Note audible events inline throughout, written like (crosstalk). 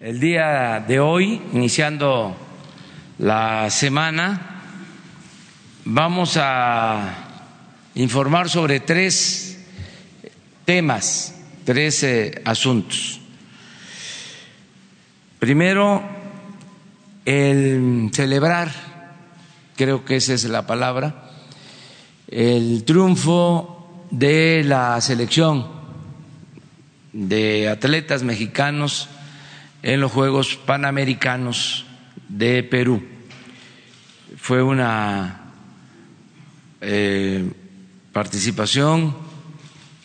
El día de hoy, iniciando la semana, vamos a informar sobre tres temas, tres eh, asuntos. Primero, el celebrar, creo que esa es la palabra, el triunfo de la selección de atletas mexicanos en los Juegos Panamericanos de Perú. Fue una eh, participación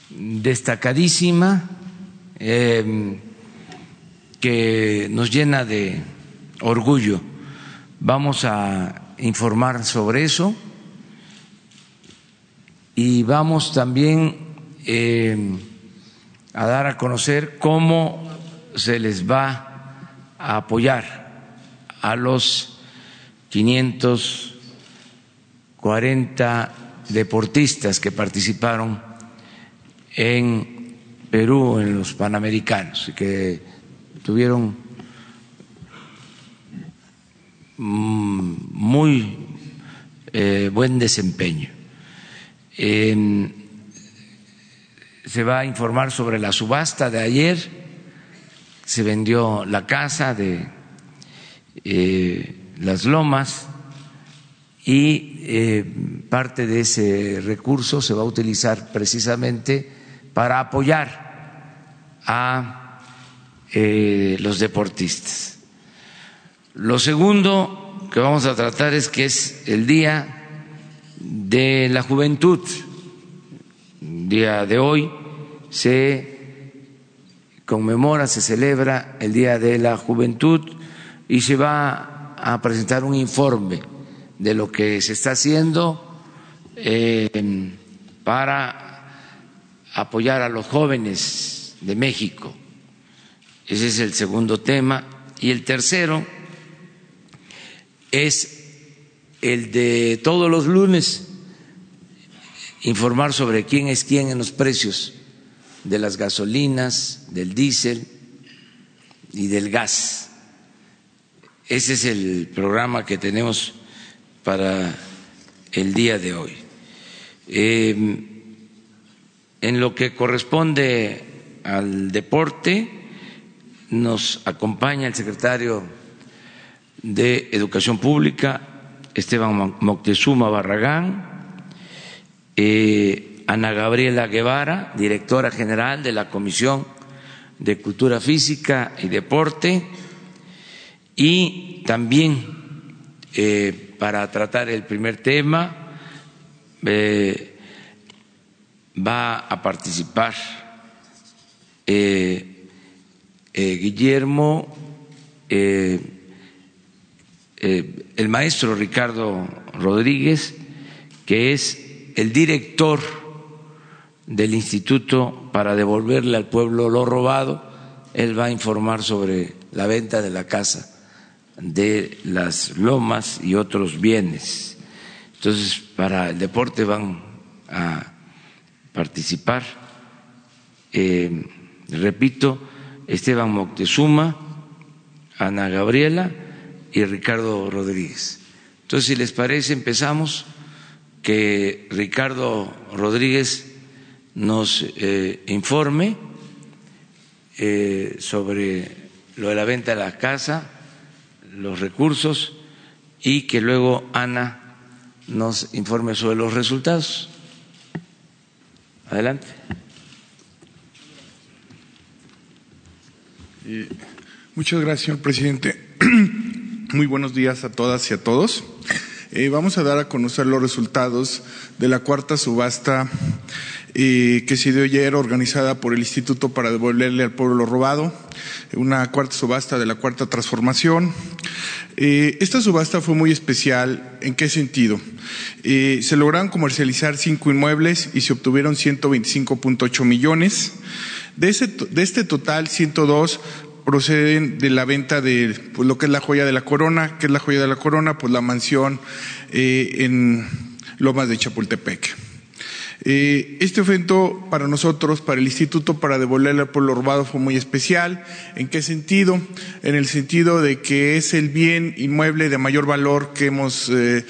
destacadísima eh, que nos llena de orgullo. Vamos a informar sobre eso y vamos también eh, a dar a conocer cómo se les va a apoyar a los 540 deportistas que participaron en Perú en los Panamericanos y que tuvieron muy eh, buen desempeño. se va a informar sobre la subasta de ayer se vendió la casa de eh, las lomas y eh, parte de ese recurso se va a utilizar precisamente para apoyar a eh, los deportistas. Lo segundo que vamos a tratar es que es el Día de la Juventud. El día de hoy se conmemora, se celebra el Día de la Juventud y se va a presentar un informe de lo que se está haciendo eh, para apoyar a los jóvenes de México. Ese es el segundo tema. Y el tercero es el de todos los lunes informar sobre quién es quién en los precios de las gasolinas, del diésel y del gas. Ese es el programa que tenemos para el día de hoy. Em, en lo que corresponde al deporte, nos acompaña el secretario de Educación Pública, Esteban Moctezuma Barragán. Eh, Ana Gabriela Guevara, directora general de la Comisión de Cultura Física y Deporte, y también eh, para tratar el primer tema eh, va a participar eh, Guillermo, el maestro Ricardo Rodríguez, que es el director del instituto para devolverle al pueblo lo robado. Él va a informar sobre la venta de la casa de las lomas y otros bienes. Entonces, para el deporte van a participar, eh, repito, Esteban Moctezuma, Ana Gabriela y Ricardo Rodríguez. Entonces, si les parece, empezamos que Ricardo Rodríguez nos eh, informe eh, sobre lo de la venta de la casa, los recursos y que luego Ana nos informe sobre los resultados. Adelante. Eh, muchas gracias, señor presidente. (clears throat) Muy buenos días a todas y a todos. vamos a dar a conocer los resultados de la cuarta subasta que se dio ayer organizada por el Instituto para devolverle al pueblo lo robado, una cuarta subasta de la cuarta transformación. Eh, esta subasta fue muy especial. ¿En qué sentido? Eh, se lograron comercializar cinco inmuebles y se obtuvieron 125.8 millones. De, ese, de este total, 102 proceden de la venta de pues, lo que es la joya de la corona. ¿Qué es la joya de la corona? Pues la mansión eh, en Lomas de Chapultepec. Eh, este evento para nosotros, para el Instituto para devolverle al pueblo robado fue muy especial. ¿En qué sentido? En el sentido de que es el bien inmueble de mayor valor que hemos eh,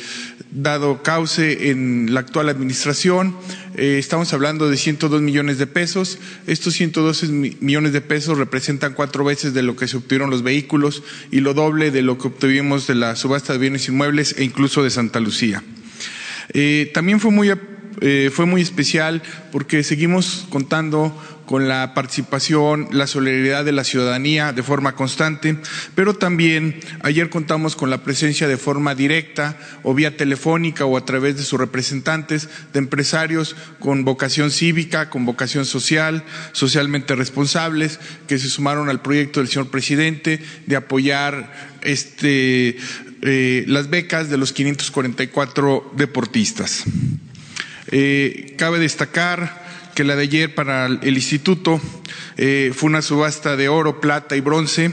dado cauce en la actual administración. Eh, estamos hablando de 102 millones de pesos. Estos 112 millones de pesos representan cuatro veces de lo que se obtuvieron los vehículos y lo doble de lo que obtuvimos de la subasta de bienes inmuebles e incluso de Santa Lucía. también fue muy eh, fue muy especial porque seguimos contando con la participación, la solidaridad de la ciudadanía de forma constante, pero también ayer contamos con la presencia de forma directa o vía telefónica o a través de sus representantes de empresarios con vocación cívica, con vocación social, socialmente responsables, que se sumaron al proyecto del señor presidente de apoyar este, eh, las becas de los 544 deportistas. Eh, cabe destacar que la de ayer para el instituto eh, fue una subasta de oro, plata y bronce,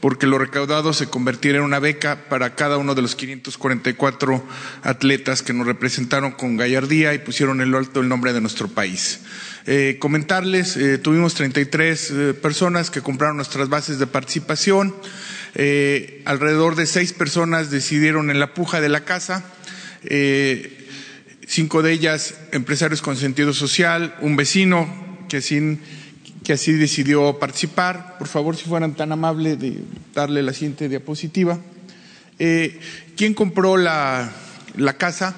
porque lo recaudado se convertirá en una beca para cada uno de los 544 atletas que nos representaron con gallardía y pusieron en lo alto el nombre de nuestro país. Eh, comentarles, tuvimos 33 personas que compraron nuestras bases de participación, alrededor de seis personas decidieron en la puja de la casa cinco de ellas empresarios con sentido social, un vecino que así, que así decidió participar. Por favor, si fueran tan amables de darle la siguiente diapositiva. Eh, ¿Quién compró la, la casa?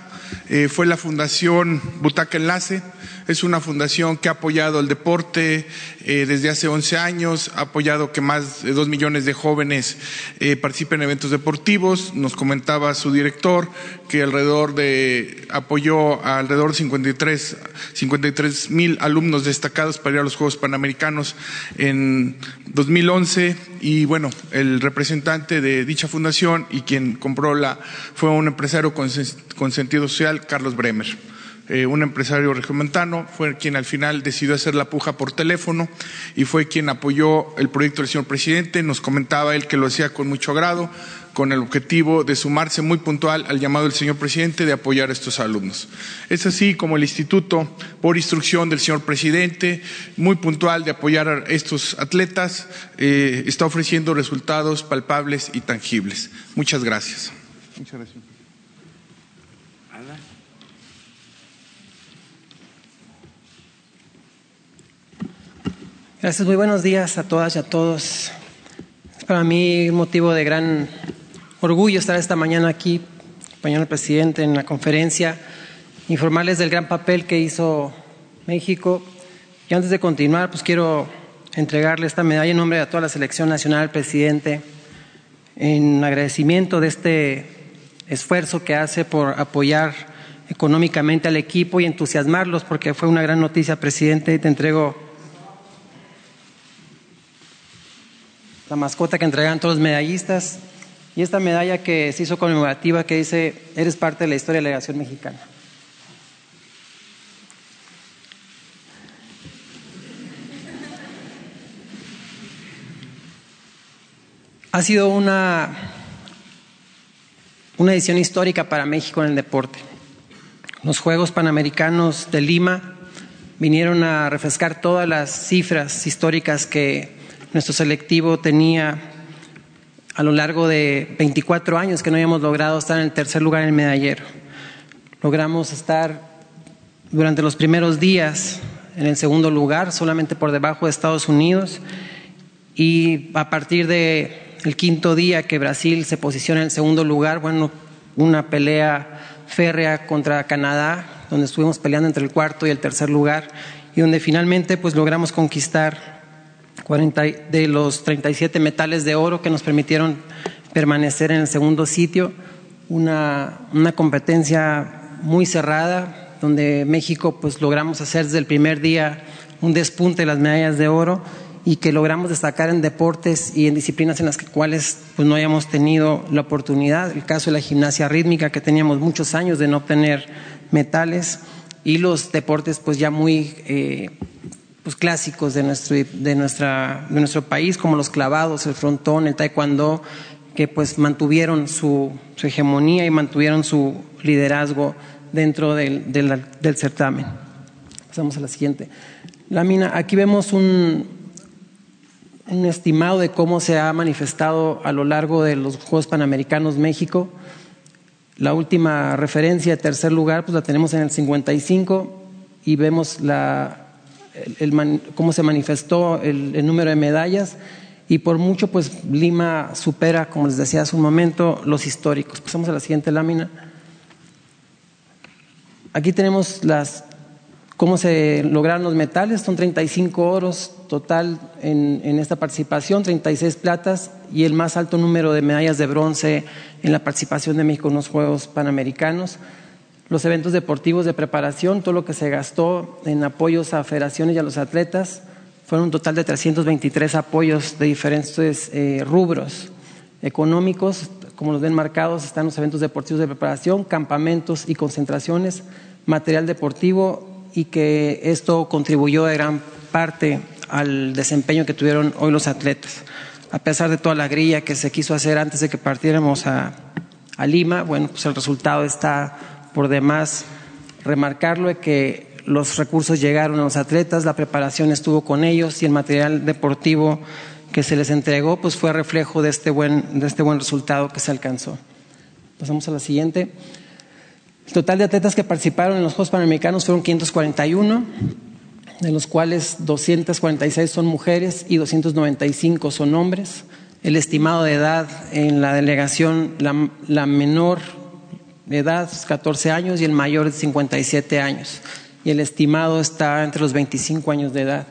Eh, fue la Fundación Butaca Enlace. Es una fundación que ha apoyado el deporte eh, desde hace 11 años, ha apoyado que más de dos millones de jóvenes eh, participen en eventos deportivos. Nos comentaba su director que alrededor de, apoyó a alrededor de 53, 53 mil alumnos destacados para ir a los Juegos Panamericanos en 2011. Y bueno, el representante de dicha fundación y quien compró la, fue un empresario con sentido social, Carlos Bremer. Eh, un empresario regiomontano, fue quien al final decidió hacer la puja por teléfono y fue quien apoyó el proyecto del señor presidente. Nos comentaba él que lo hacía con mucho agrado, con el objetivo de sumarse muy puntual al llamado del señor presidente de apoyar a estos alumnos. Es así como el instituto, por instrucción del señor presidente, muy puntual de apoyar a estos atletas, eh, está ofreciendo resultados palpables y tangibles. Muchas gracias. Muchas gracias. Gracias, muy buenos días a todas y a todos. Es para mí un motivo de gran orgullo estar esta mañana aquí, acompañando al presidente en la conferencia, informarles del gran papel que hizo México. Y antes de continuar, pues quiero entregarle esta medalla en nombre de toda la selección nacional al presidente en agradecimiento de este esfuerzo que hace por apoyar económicamente al equipo y entusiasmarlos, porque fue una gran noticia, presidente. Te entrego la mascota que entregan todos los medallistas y esta medalla que se hizo conmemorativa que dice, eres parte de la historia de la delegación mexicana. Ha sido una, una edición histórica para México en el deporte. Los Juegos Panamericanos de Lima vinieron a refrescar todas las cifras históricas que nuestro selectivo tenía a lo largo de 24 años que no habíamos logrado estar en el tercer lugar en el medallero. Logramos estar durante los primeros días en el segundo lugar, solamente por debajo de Estados Unidos, y a partir del el quinto día que Brasil se posiciona en el segundo lugar, bueno, una pelea férrea contra Canadá, donde estuvimos peleando entre el cuarto y el tercer lugar, y donde finalmente pues logramos conquistar 40 de los 37 metales de oro que nos permitieron permanecer en el segundo sitio, una, una competencia muy cerrada, donde México pues logramos hacer desde el primer día un despunte de las medallas de oro y que logramos destacar en deportes y en disciplinas en las cuales pues no hayamos tenido la oportunidad. El caso de la gimnasia rítmica, que teníamos muchos años de no obtener metales, y los deportes pues ya muy eh, pues, clásicos de nuestro, de, nuestra, de nuestro país, como los clavados, el frontón, el taekwondo, que pues mantuvieron su, hegemonía y mantuvieron su liderazgo dentro del, del, certamen. Pasamos a la siguiente lámina. Aquí vemos un, un estimado de cómo se ha manifestado a lo largo de los Juegos Panamericanos México. La última referencia tercer lugar pues la tenemos en el 55 y vemos la, el, cómo se manifestó el, el, número de medallas y por mucho pues Lima supera, como les decía hace un momento, los históricos. Pasamos a la siguiente lámina. Aquí tenemos las cómo se lograron los metales, son 35 oros total en, en, esta participación, 36 platas y el más alto número de medallas de bronce en la participación de México en los Juegos Panamericanos. Los eventos deportivos de preparación, todo lo que se gastó en apoyos a federaciones y a los atletas, fueron un total de 323 apoyos de diferentes eh, rubros económicos, como los ven marcados, están los eventos deportivos de preparación, campamentos y concentraciones, material deportivo y que esto contribuyó de gran parte al desempeño que tuvieron hoy los atletas. A pesar de toda la grilla que se quiso hacer antes de que partiéramos a, a Lima, bueno, pues el resultado está por demás remarcarlo de que los recursos llegaron a los atletas, la preparación estuvo con ellos y el material deportivo que se les entregó pues fue reflejo de este buen, de este buen resultado que se alcanzó. Pasamos a la siguiente. El total de atletas que participaron en los Juegos Panamericanos fueron 541 de los cuales 246 son mujeres y 295 son hombres. El estimado de edad en la delegación, la, la menor de edad es 14 años y el mayor es 57 años. Y el estimado está entre los 25 años de edad.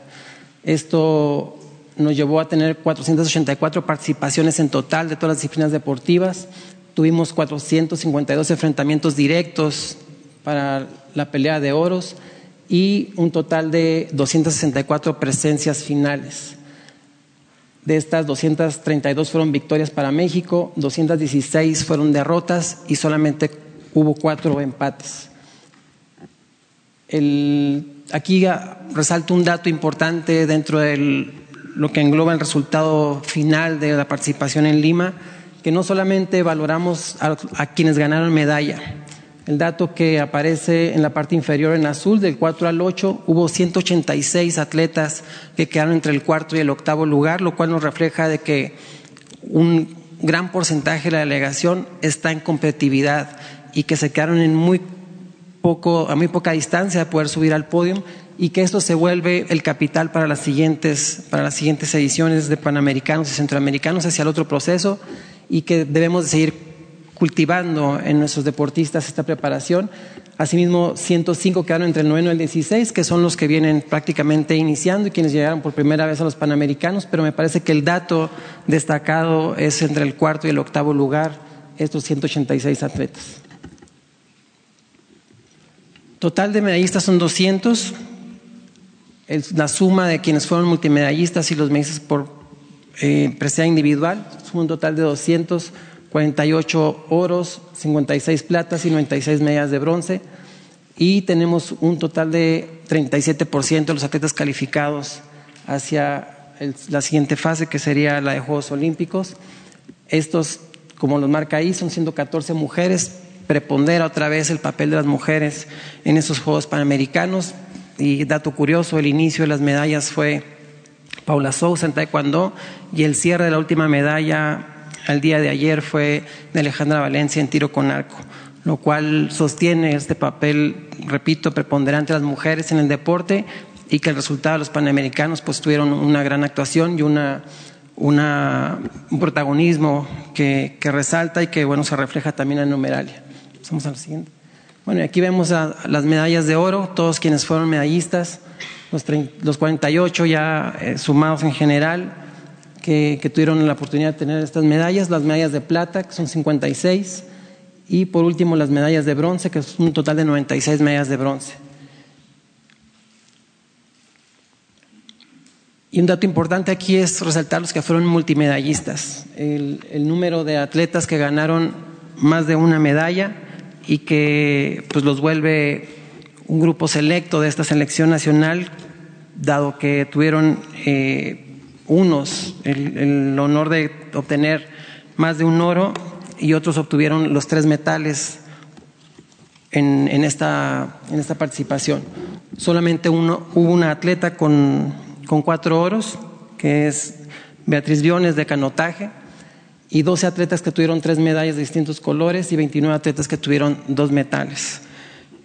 Esto nos llevó a tener 484 participaciones en total de todas las disciplinas deportivas. Tuvimos 452 enfrentamientos directos para la pelea de oros y un total de 264 presencias finales. De estas 232 fueron victorias para México, 216 fueron derrotas y solamente hubo cuatro empates. Aquí resalto un dato importante dentro de lo que engloba el resultado final de la participación en Lima, que no solamente valoramos a, a quienes ganaron medalla, el dato que aparece en la parte inferior en azul, del 4 al 8, hubo 186 atletas que quedaron entre el cuarto y el octavo lugar, lo cual nos refleja de que un gran porcentaje de la delegación está en competitividad y que se quedaron en muy poco, a muy poca distancia de poder subir al podio y que esto se vuelve el capital para las siguientes, para las siguientes ediciones de Panamericanos y Centroamericanos hacia el otro proceso y que debemos de seguir cultivando en nuestros deportistas esta preparación. Asimismo, 105 quedaron entre el 9 y el 16, que son los que vienen prácticamente iniciando y quienes llegaron por primera vez a los Panamericanos, pero me parece que el dato destacado es entre el cuarto y el octavo lugar, estos 186 atletas. Total de medallistas son 200. la suma de quienes fueron multimedallistas y los medallistas por eh, individual, suma un total de 200 48 oros, 56 platas y 96 medallas de bronce. Y tenemos un total de 37% de los atletas calificados hacia el, la siguiente fase, que sería la de Juegos Olímpicos. Estos, como los marca ahí, son 114 mujeres. Prepondera otra vez el papel de las mujeres en esos Juegos Panamericanos. Y dato curioso, el inicio de las medallas fue Paula Sousa en Taekwondo y el cierre de la última medalla al día de ayer fue de Alejandra Valencia en tiro con arco, lo cual sostiene este papel, repito, preponderante de las mujeres en el deporte y que el resultado de los panamericanos pues tuvieron una gran actuación y una, un protagonismo que, que, resalta y que bueno se refleja también en numeralia. Pasamos a la siguiente. Bueno, aquí vemos las medallas de oro, todos quienes fueron medallistas, los, 30, los 48 ya eh, sumados en general, que, tuvieron la oportunidad de tener estas medallas, las medallas de plata, que son 56, y por último las medallas de bronce, que es un total de 96 medallas de bronce. Y un dato importante aquí es resaltar los que fueron multimedallistas, el número de atletas que ganaron más de una medalla y que pues los vuelve un grupo selecto de esta selección nacional, dado que tuvieron eh, unos el, el, honor de obtener más de un oro y otros obtuvieron los tres metales en, en, esta, en esta participación. Solamente uno, hubo una atleta con, con cuatro oros, que es Beatriz Biones de canotaje, y 12 atletas que tuvieron tres medallas de distintos colores y 29 atletas que tuvieron dos metales.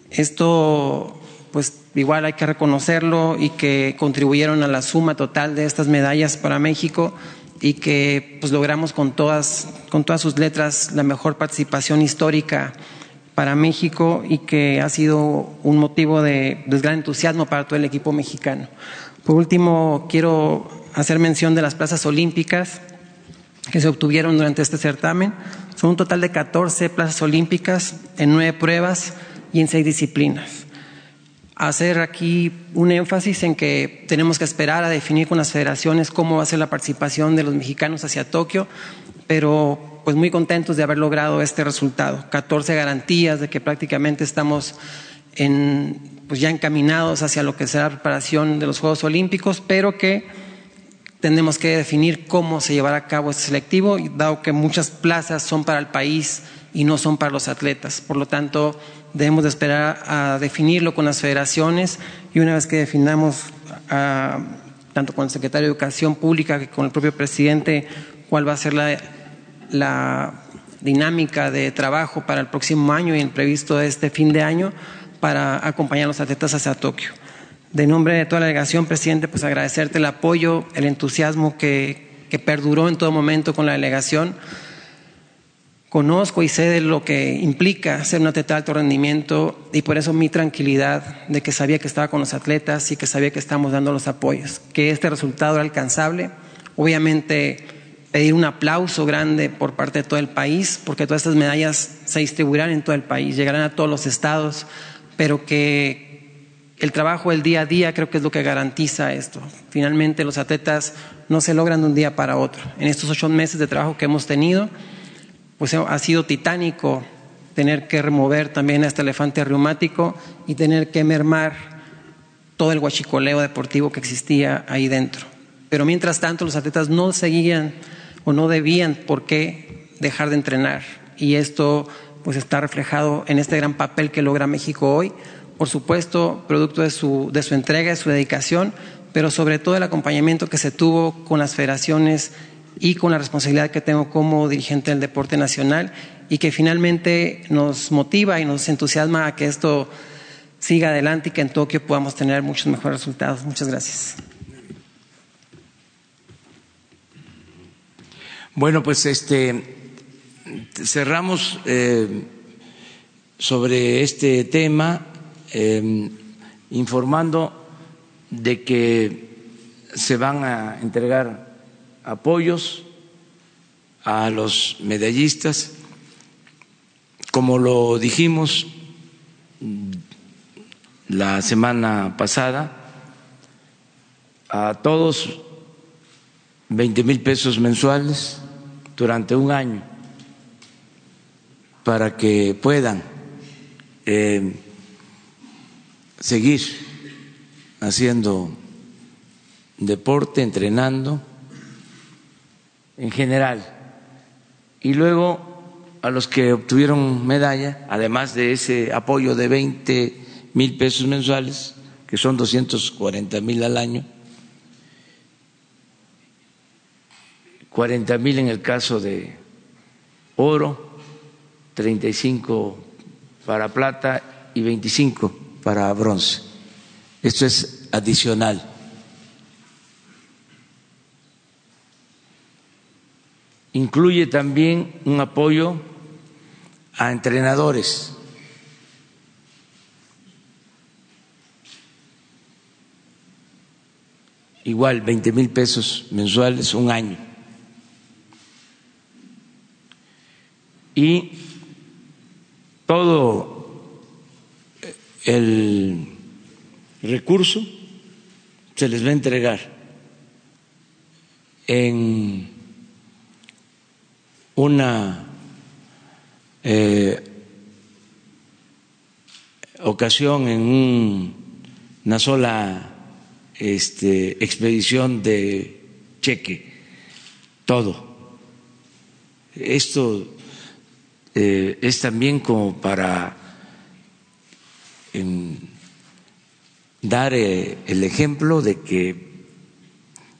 Esto, pues igual hay que reconocerlo y que contribuyeron a la suma total de estas medallas para México y que pues logramos con todas, con todas sus letras la mejor participación histórica para México y que ha sido un motivo de, de gran entusiasmo para todo el equipo mexicano. Por último, quiero hacer mención de las plazas olímpicas que se obtuvieron durante este certamen. Son un total de 14 plazas olímpicas en nueve pruebas y en seis disciplinas. Hacer aquí un énfasis en que tenemos que esperar a definir con las federaciones cómo va a ser la participación de los mexicanos hacia Tokio, pero pues muy contentos de haber logrado este resultado. 14 garantías de que prácticamente estamos en, pues ya encaminados hacia lo que será la preparación de los Juegos Olímpicos, pero que tenemos que definir cómo se llevará a cabo este selectivo, dado que muchas plazas son para el país y no son para los atletas. Por lo tanto, debemos de esperar a definirlo con las federaciones y una vez que definamos, tanto con el secretario de Educación Pública que con el propio presidente, cuál va a ser la, la dinámica de trabajo para el próximo año y el previsto de este fin de año para acompañar a los atletas hacia Tokio. De nombre de toda la delegación, presidente, pues agradecerte el apoyo, el entusiasmo que, que perduró en todo momento con la delegación. Conozco y sé de lo que implica ser un atleta de alto rendimiento y por eso mi tranquilidad de que sabía que estaba con los atletas y que sabía que estamos dando los apoyos, que este resultado era alcanzable. Obviamente pedir un aplauso grande por parte de todo el país, porque todas estas medallas se distribuirán en todo el país, llegarán a todos los estados, pero que el trabajo del día a día creo que es lo que garantiza esto. Finalmente los atletas no se logran de un día para otro. En estos ocho meses de trabajo que hemos tenido, pues ha sido titánico tener que remover también a este elefante reumático y tener que mermar todo el guachicoleo deportivo que existía ahí dentro. Pero mientras tanto los atletas no seguían o no debían por qué dejar de entrenar. Y esto pues está reflejado en este gran papel que logra México hoy por supuesto, producto de su, de su entrega, de su dedicación, pero sobre todo el acompañamiento que se tuvo con las federaciones y con la responsabilidad que tengo como dirigente del deporte nacional y que finalmente nos motiva y nos entusiasma a que esto siga adelante y que en Tokio podamos tener muchos mejores resultados. Muchas gracias. Bueno, pues este cerramos eh, sobre este tema eh, informando de que se van a entregar apoyos a los medallistas, como lo dijimos la semana pasada, a todos 20 mil pesos mensuales durante un año para que puedan eh, seguir haciendo deporte, entrenando en general. Y luego a los que obtuvieron medalla, además de ese apoyo de 20 mil pesos mensuales, que son 240 mil al año, 40 mil en el caso de oro, 35 para plata y 25 para bronce. Esto es adicional. Incluye también un apoyo a entrenadores. Igual, 20 mil pesos mensuales, un año. Y todo el recurso se les va a entregar en una eh, ocasión, en una sola este, expedición de cheque, todo. Esto eh, es también como para en dar eh, el ejemplo de que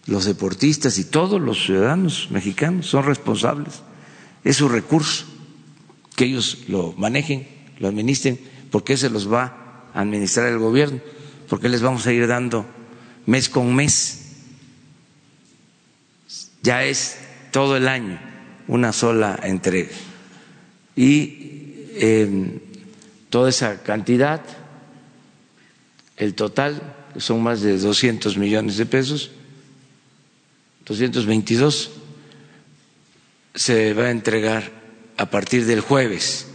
los deportistas y todos los ciudadanos mexicanos son responsables. Es su recurso, que ellos lo manejen, lo administren, porque se los va a administrar el gobierno, porque les vamos a ir dando mes con mes. Ya es todo el año una sola entrega. Y eh, toda esa cantidad, el total, son más de 200 millones de pesos, 222, se va a entregar a partir del jueves,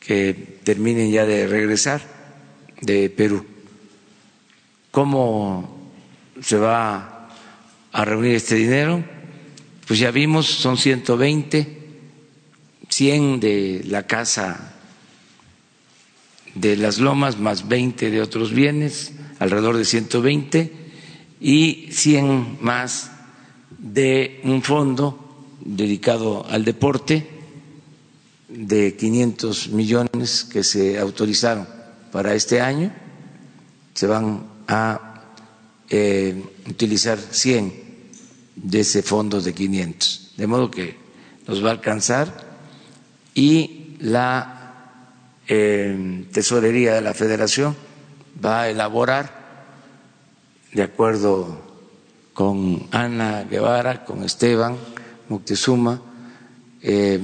que terminen ya de regresar de Perú. ¿Cómo se va a reunir este dinero? Pues ya vimos, son 120, 100 de la casa de las lomas más 20 de otros bienes, alrededor de 120, y 100 más de un fondo dedicado al deporte de 500 millones que se autorizaron para este año. Se van a eh, utilizar 100 de ese fondo de 500. De modo que nos va a alcanzar y la eh, tesorería de la federación va a elaborar, de acuerdo con Ana Guevara, con Esteban Moctezuma, eh,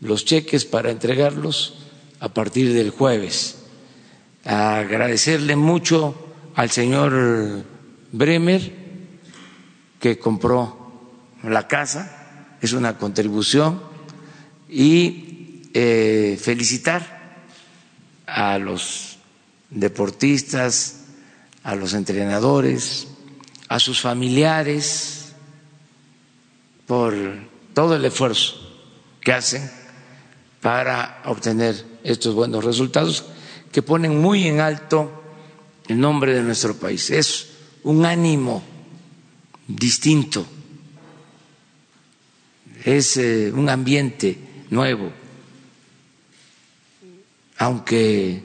los cheques para entregarlos a partir del jueves. Agradecerle mucho al señor Bremer que compró la casa, es una contribución, y eh, felicitar a los deportistas, a los entrenadores, a sus familiares por todo el esfuerzo que hacen para obtener estos buenos resultados que ponen muy en alto el nombre de nuestro país. Es un ánimo distinto, es eh, un ambiente nuevo, aunque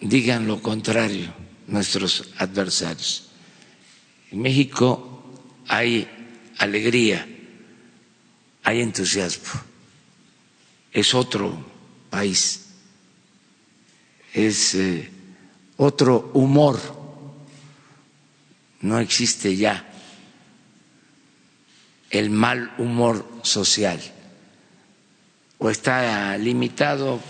digan lo contrario nuestros adversarios. En México hay alegría, hay entusiasmo, es otro país, es eh, otro humor. No existe ya el mal humor social o está limitado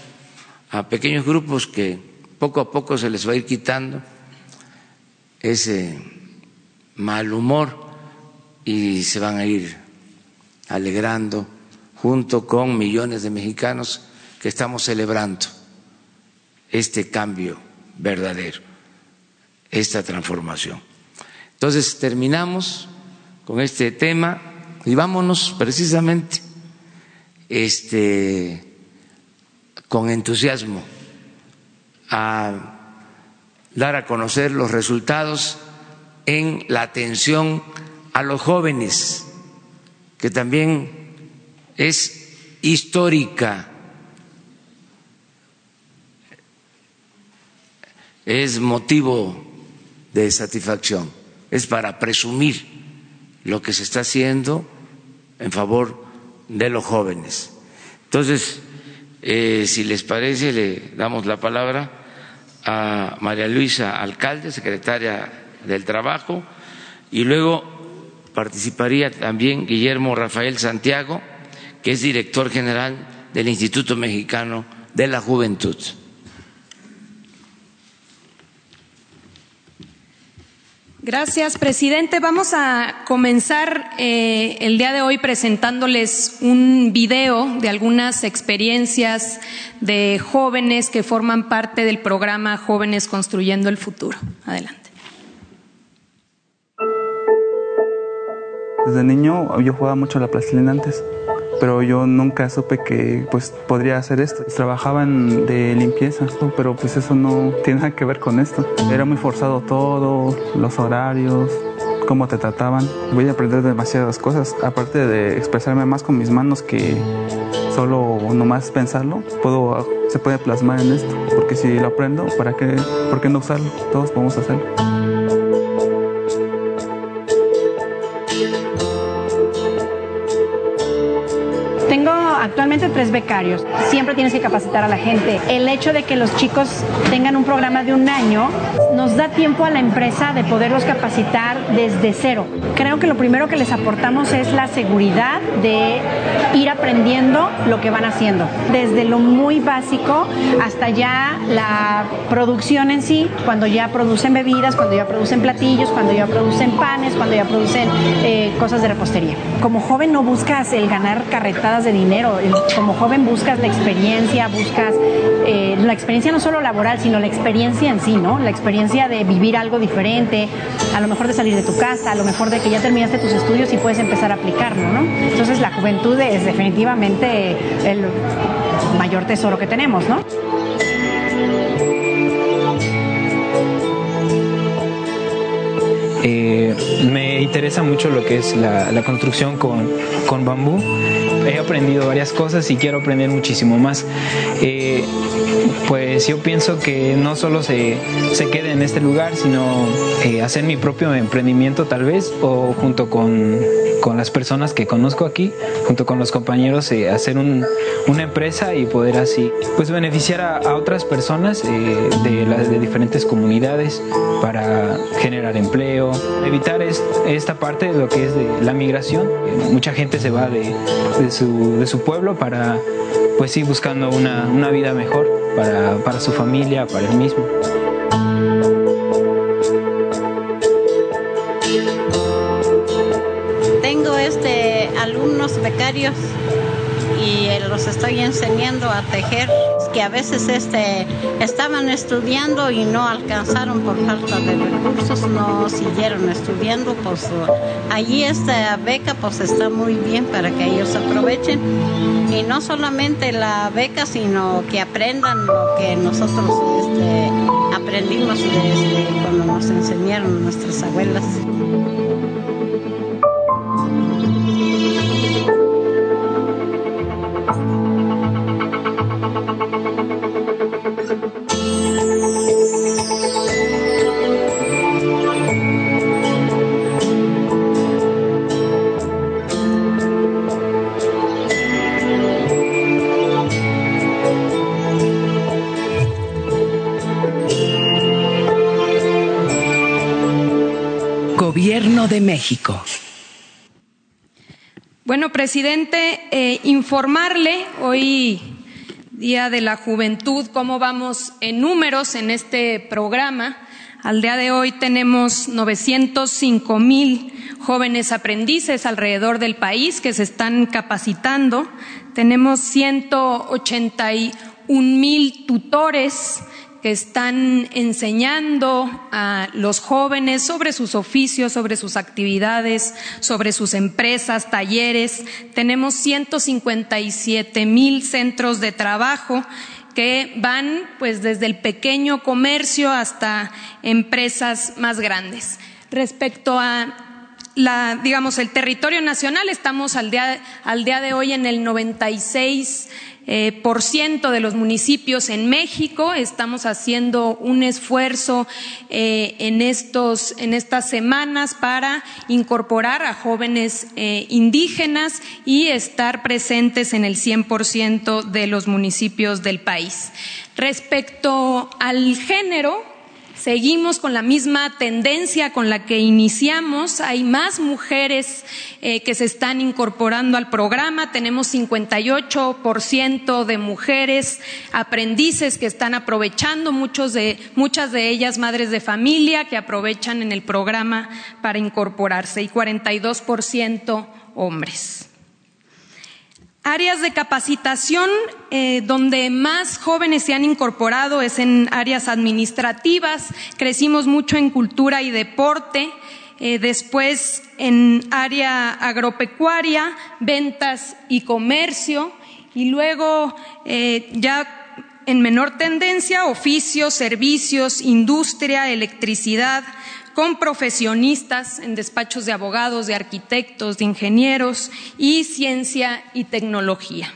a pequeños grupos que poco a poco se les va a ir quitando ese mal humor y se van a ir alegrando junto con millones de mexicanos que estamos celebrando este cambio verdadero, esta transformación. Entonces terminamos con este tema y vámonos precisamente este, con entusiasmo a dar a conocer los resultados en la atención a los jóvenes, que también es histórica, es motivo de satisfacción es para presumir lo que se está haciendo en favor de los jóvenes. Entonces, eh, si les parece, le damos la palabra a María Luisa Alcalde, secretaria del Trabajo, y luego participaría también Guillermo Rafael Santiago, que es director general del Instituto Mexicano de la Juventud. Gracias, presidente. Vamos a comenzar eh, el día de hoy presentándoles un video de algunas experiencias de jóvenes que forman parte del programa Jóvenes Construyendo el Futuro. Adelante. Desde niño yo jugaba mucho a la plastilina antes pero yo nunca supe que pues podría hacer esto. Trabajaban de limpieza, pero pues eso no tiene nada que ver con esto. Era muy forzado todo, los horarios, cómo te trataban. Voy a aprender demasiadas cosas, aparte de expresarme más con mis manos que solo nomás pensarlo, puedo, se puede plasmar en esto, porque si lo aprendo, ¿para qué, ¿por qué no usarlo? Todos podemos hacerlo. Becarios. Siempre tienes que capacitar a la gente. El hecho de que los chicos tengan un programa de un año nos da tiempo a la empresa de poderlos capacitar desde cero. Creo que lo primero que les aportamos es la seguridad de ir aprendiendo lo que van haciendo. Desde lo muy básico hasta ya la producción en sí, cuando ya producen bebidas, cuando ya producen platillos, cuando ya producen panes, cuando ya producen eh, cosas de repostería. Como joven no buscas el ganar carretadas de dinero, como joven buscas la experiencia, buscas eh, la experiencia no solo laboral, sino la experiencia en sí, ¿no? La experiencia de vivir algo diferente, a lo mejor de salir de tu casa, a lo mejor de que ya terminaste tus estudios y puedes empezar a aplicarlo, ¿no? Entonces la juventud es definitivamente el mayor tesoro que tenemos, ¿no? Eh, me interesa mucho lo que es la, construcción con, con bambú he aprendido varias cosas y quiero aprender muchísimo más. Eh, pues yo pienso que no solo se, se quede en este lugar, sino eh, hacer mi propio emprendimiento tal vez, o junto con, con, las personas que conozco aquí, junto con los compañeros, eh, hacer un, una empresa y poder así pues beneficiar a, otras personas de, las, de diferentes comunidades para generar empleo, evitar esta parte de lo que es la migración. Mucha gente se va de, su pueblo para pues ir buscando una, una vida mejor para, para su familia, para él mismo. Y los estoy enseñando a tejer que a veces este estaban estudiando y no alcanzaron por falta de recursos, no siguieron estudiando, pues allí esta beca pues está muy bien para que ellos aprovechen y no solamente la beca sino que aprendan lo que nosotros este, aprendimos desde cuando nos enseñaron nuestras abuelas. De México. Bueno, presidente, eh, informarle hoy, Día de la Juventud, cómo vamos en números en este programa. Al día de hoy tenemos 905 mil jóvenes aprendices alrededor del país que se están capacitando. Tenemos 181 mil tutores están enseñando a los jóvenes sobre sus oficios, sobre sus actividades, sobre sus empresas, talleres. Tenemos 157 mil centros de trabajo que van pues desde el pequeño comercio hasta empresas más grandes. Respecto a la, digamos, el territorio nacional, estamos al día, al día de hoy en el 96 eh, por ciento de los municipios en México. Estamos haciendo un esfuerzo eh, en, estos, en estas semanas para incorporar a jóvenes eh, indígenas y estar presentes en el 100% de los municipios del país. Respecto al género, Seguimos con la misma tendencia con la que iniciamos. Hay más mujeres eh, que se están incorporando al programa. Tenemos 58% de mujeres aprendices que están aprovechando, muchos de, muchas de ellas madres de familia que aprovechan en el programa para incorporarse y 42% hombres. Áreas de capacitación eh, donde más jóvenes se han incorporado es en áreas administrativas. Crecimos mucho en cultura y deporte. Eh, después en área agropecuaria, ventas y comercio. Y luego eh, ya en menor tendencia, oficios, servicios, industria, electricidad, con profesionistas en despachos de abogados, de arquitectos, de ingenieros y ciencia y tecnología.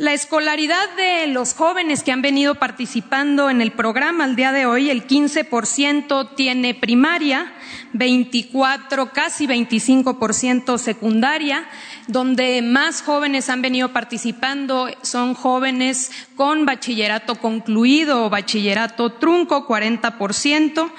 La escolaridad de los jóvenes que han venido participando en el programa al día de hoy, el 15% tiene primaria, 24, casi 25% secundaria, donde más jóvenes han venido participando son jóvenes con bachillerato concluido o bachillerato trunco, 40%,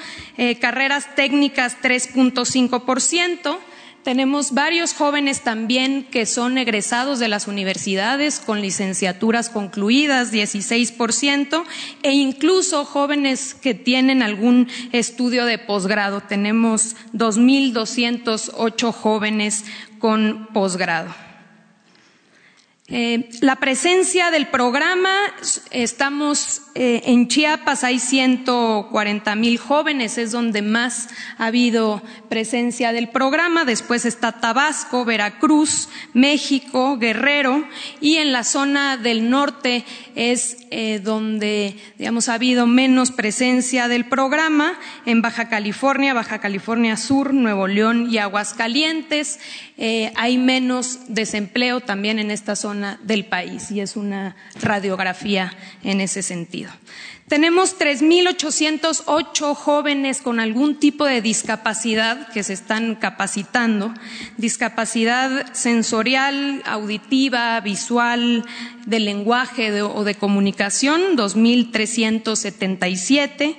eh, carreras técnicas, 3.5%, tenemos varios jóvenes también que son egresados de las universidades con licenciaturas concluidas, 16%, e incluso jóvenes que tienen algún estudio de posgrado. Tenemos 2.208 jóvenes con posgrado. Eh, la presencia del programa, estamos eh, en Chiapas, hay 140 mil jóvenes, es donde más ha habido presencia del programa. Después está Tabasco, Veracruz, México, Guerrero y en la zona del norte es eh, donde, digamos, ha habido menos presencia del programa. En Baja California, Baja California Sur, Nuevo León y Aguascalientes hay menos desempleo también en esta zona del país y es una radiografía en ese sentido. Tenemos 3.808 jóvenes con algún tipo de discapacidad que se están capacitando, discapacidad sensorial, auditiva, visual, de lenguaje o de comunicación, 2.377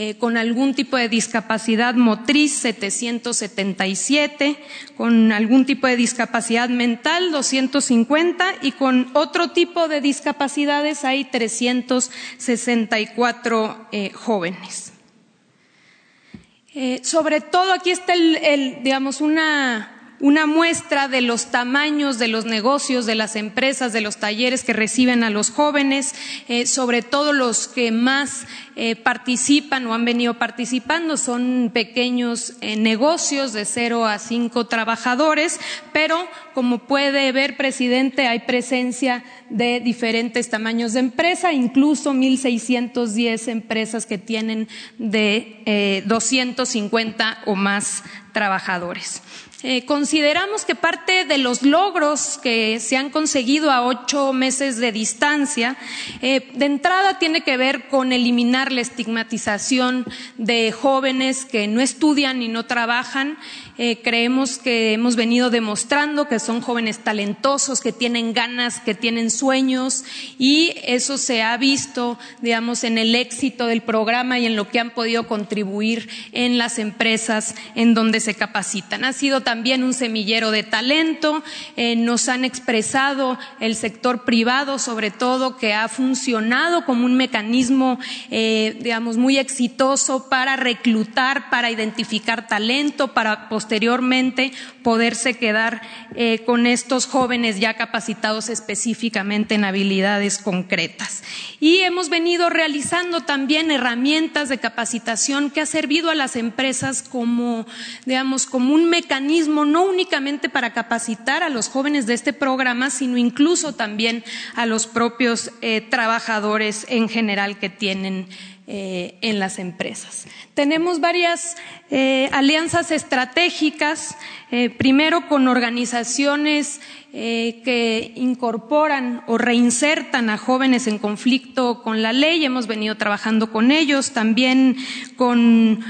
eh, con algún tipo de discapacidad motriz 777, con algún tipo de discapacidad mental 250 y con otro tipo de discapacidades hay 364 eh, jóvenes. Eh, sobre todo aquí está el, digamos, una una muestra de los tamaños de los negocios, de las empresas, de los talleres que reciben a los jóvenes, eh, sobre todo los que más eh, participan o han venido participando son pequeños eh, negocios de cero a cinco trabajadores, pero como puede ver, presidente, hay presencia de diferentes tamaños de empresa, incluso 1.610 empresas que tienen de 250 o más trabajadores. Eh, consideramos que parte de los logros que se han conseguido a ocho meses de distancia, eh, de entrada tiene que ver con eliminar la estigmatización de jóvenes que no estudian y no trabajan eh, creemos que hemos venido demostrando que son jóvenes talentosos, que tienen ganas, que tienen sueños y eso se ha visto, digamos, en el éxito del programa y en lo que han podido contribuir en las empresas en donde se capacitan. Ha sido también un semillero de talento, eh, nos han expresado el sector privado, sobre todo, que ha funcionado como un mecanismo, eh, digamos, muy exitoso para reclutar, para identificar talento, para posteriormente poderse quedar eh, con estos jóvenes ya capacitados específicamente en habilidades concretas. Y hemos venido realizando también herramientas de capacitación que ha servido a las empresas como, digamos, como un mecanismo no únicamente para capacitar a los jóvenes de este programa, sino incluso también a los propios eh, trabajadores en general que tienen eh, en las empresas. Tenemos varias eh, alianzas estratégicas, eh, primero con organizaciones que incorporan o reinsertan a jóvenes en conflicto con la ley. Hemos venido trabajando con ellos, también con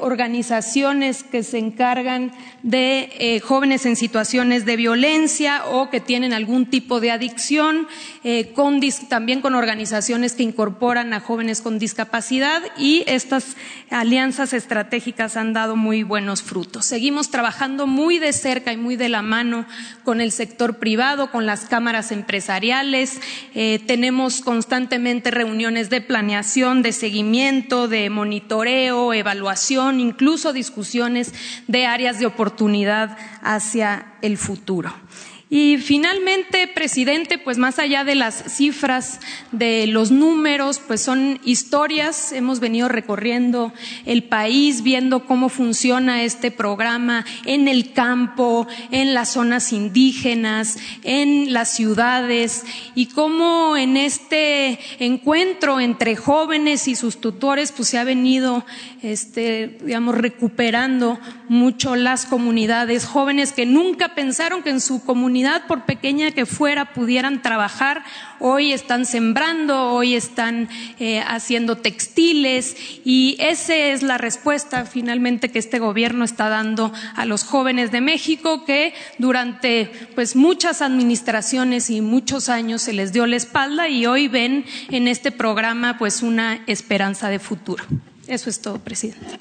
organizaciones que se encargan de jóvenes en situaciones de violencia o que tienen algún tipo de adicción, también con organizaciones que incorporan a jóvenes con discapacidad y estas alianzas estratégicas han dado muy buenos frutos. Seguimos trabajando muy de cerca y muy de la mano con el sector privado, con las cámaras empresariales. Eh, tenemos constantemente reuniones de planeación, de seguimiento, de monitoreo, evaluación, incluso discusiones de áreas de oportunidad hacia el futuro. Y finalmente, presidente, pues más allá de las cifras, de los números, pues son historias. Hemos venido recorriendo el país, viendo cómo funciona este programa en el campo, en las zonas indígenas, en las ciudades y cómo en este encuentro entre jóvenes y sus tutores, pues se ha venido, este, digamos, recuperando mucho las comunidades jóvenes que nunca pensaron que en su comunidad por pequeña que fuera, pudieran trabajar. Hoy están sembrando, hoy están eh, haciendo textiles y esa es la respuesta finalmente que este gobierno está dando a los jóvenes de México que durante pues muchas administraciones y muchos años se les dio la espalda y hoy ven en este programa pues una esperanza de futuro. Eso es todo, presidente.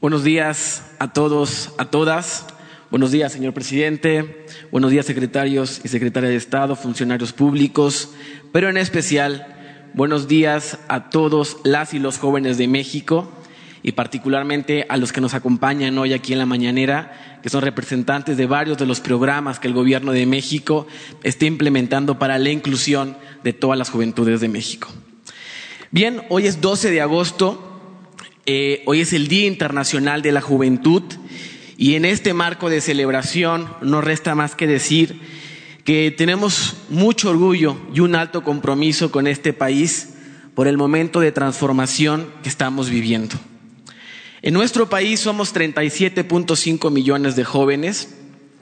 Buenos días a todos, a todas. Buenos días, señor presidente. Buenos días, secretarios y secretarias de Estado, funcionarios públicos, pero en especial, buenos días a todos las y los jóvenes de México y particularmente a los que nos acompañan hoy aquí en la mañanera, que son representantes de varios de los programas que el Gobierno de México está implementando para la inclusión de todas las juventudes de México. Bien, hoy es 12 de agosto eh, hoy es el Día Internacional de la Juventud y en este marco de celebración no resta más que decir que tenemos mucho orgullo y un alto compromiso con este país por el momento de transformación que estamos viviendo. En nuestro país somos 37.5 millones de jóvenes,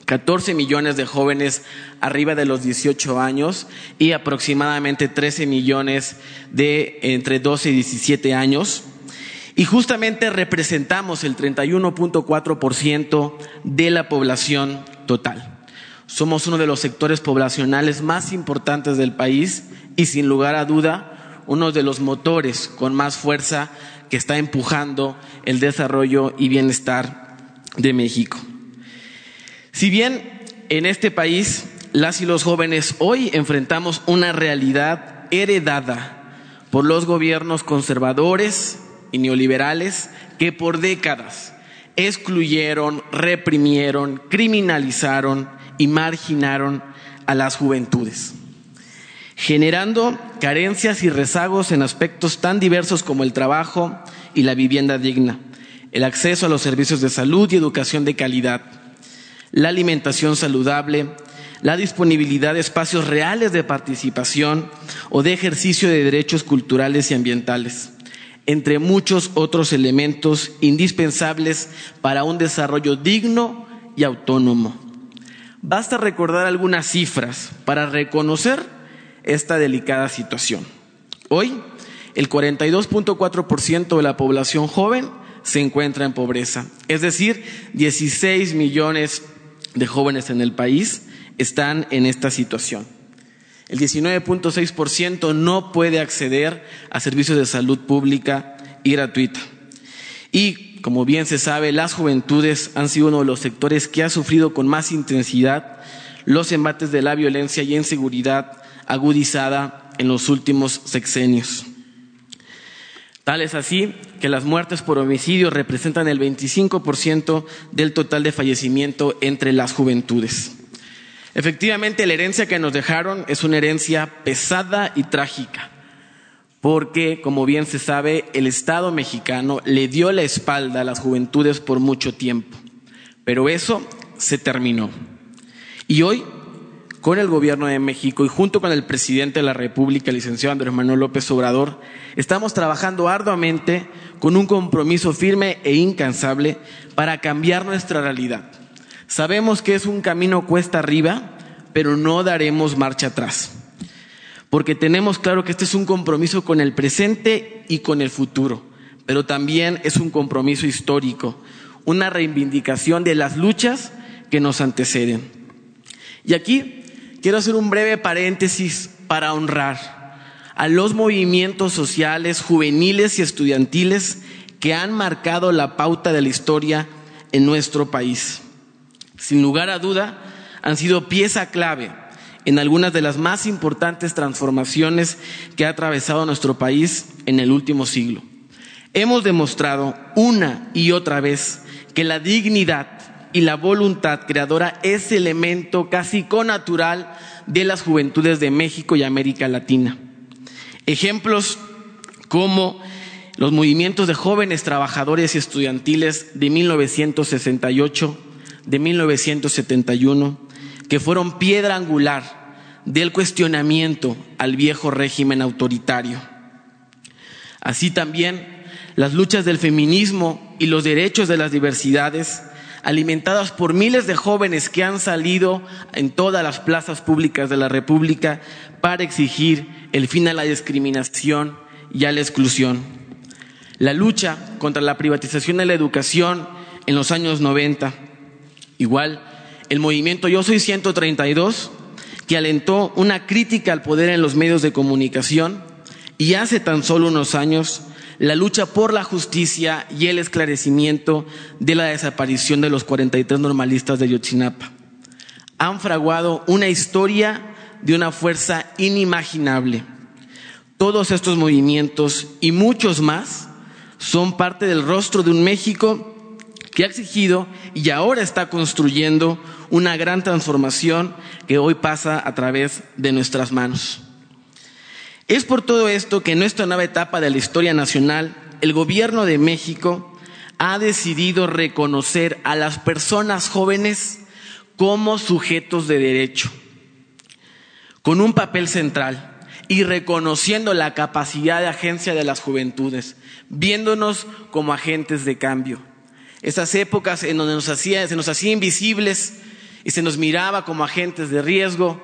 14 millones de jóvenes arriba de los 18 años y aproximadamente 13 millones de entre 12 y 17 años. Y justamente representamos el 31.4% de la población total. Somos uno de los sectores poblacionales más importantes del país y sin lugar a duda uno de los motores con más fuerza que está empujando el desarrollo y bienestar de México. Si bien en este país las y los jóvenes hoy enfrentamos una realidad heredada por los gobiernos conservadores y neoliberales que por décadas excluyeron, reprimieron, criminalizaron y marginaron a las juventudes, generando carencias y rezagos en aspectos tan diversos como el trabajo y la vivienda digna, el acceso a los servicios de salud y educación de calidad, la alimentación saludable, la disponibilidad de espacios reales de participación o de ejercicio de derechos culturales y ambientales entre muchos otros elementos indispensables para un desarrollo digno y autónomo. Basta recordar algunas cifras para reconocer esta delicada situación. Hoy, el 42.4% de la población joven se encuentra en pobreza, es decir, 16 millones de jóvenes en el país están en esta situación. El 19.6% no puede acceder a servicios de salud pública y gratuita. Y, como bien se sabe, las juventudes han sido uno de los sectores que ha sufrido con más intensidad los embates de la violencia y inseguridad agudizada en los últimos sexenios. Tal es así que las muertes por homicidio representan el 25% del total de fallecimiento entre las juventudes. Efectivamente, la herencia que nos dejaron es una herencia pesada y trágica, porque, como bien se sabe, el Estado mexicano le dio la espalda a las juventudes por mucho tiempo, pero eso se terminó. Y hoy, con el Gobierno de México y junto con el presidente de la República, el licenciado Andrés Manuel López Obrador, estamos trabajando arduamente con un compromiso firme e incansable para cambiar nuestra realidad Sabemos que es un camino cuesta arriba, pero no daremos marcha atrás, porque tenemos claro que este es un compromiso con el presente y con el futuro, pero también es un compromiso histórico, una reivindicación de las luchas que nos anteceden. Y aquí quiero hacer un breve paréntesis para honrar a los movimientos sociales, juveniles y estudiantiles que han marcado la pauta de la historia en nuestro país sin lugar a duda, han sido pieza clave en algunas de las más importantes transformaciones que ha atravesado nuestro país en el último siglo. Hemos demostrado una y otra vez que la dignidad y la voluntad creadora es elemento casi connatural de las juventudes de México y América Latina. Ejemplos como los movimientos de jóvenes trabajadores y estudiantiles de 1968, de 1971, que fueron piedra angular del cuestionamiento al viejo régimen autoritario. Así también las luchas del feminismo y los derechos de las diversidades, alimentadas por miles de jóvenes que han salido en todas las plazas públicas de la República para exigir el fin a la discriminación y a la exclusión. La lucha contra la privatización de la educación en los años 90. Igual, el movimiento Yo Soy 132, que alentó una crítica al poder en los medios de comunicación, y hace tan solo unos años la lucha por la justicia y el esclarecimiento de la desaparición de los 43 normalistas de Yotzinapa. Han fraguado una historia de una fuerza inimaginable. Todos estos movimientos y muchos más son parte del rostro de un México que ha exigido y ahora está construyendo una gran transformación que hoy pasa a través de nuestras manos. Es por todo esto que en esta nueva etapa de la historia nacional, el gobierno de México ha decidido reconocer a las personas jóvenes como sujetos de derecho, con un papel central y reconociendo la capacidad de agencia de las juventudes, viéndonos como agentes de cambio. Esas épocas en donde nos se nos hacía invisibles y se nos miraba como agentes de riesgo,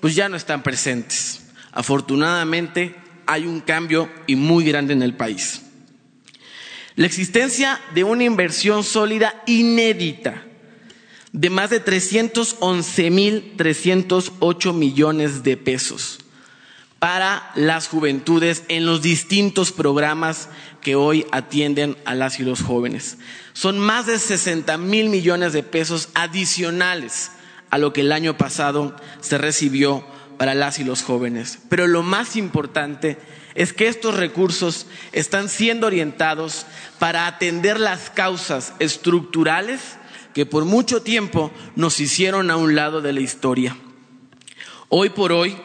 pues ya no están presentes. Afortunadamente hay un cambio y muy grande en el país. La existencia de una inversión sólida inédita de más de 311.308 millones de pesos para las juventudes en los distintos programas que hoy atienden a las y los jóvenes. Son más de 60 mil millones de pesos adicionales a lo que el año pasado se recibió para las y los jóvenes. Pero lo más importante es que estos recursos están siendo orientados para atender las causas estructurales que por mucho tiempo nos hicieron a un lado de la historia. Hoy por hoy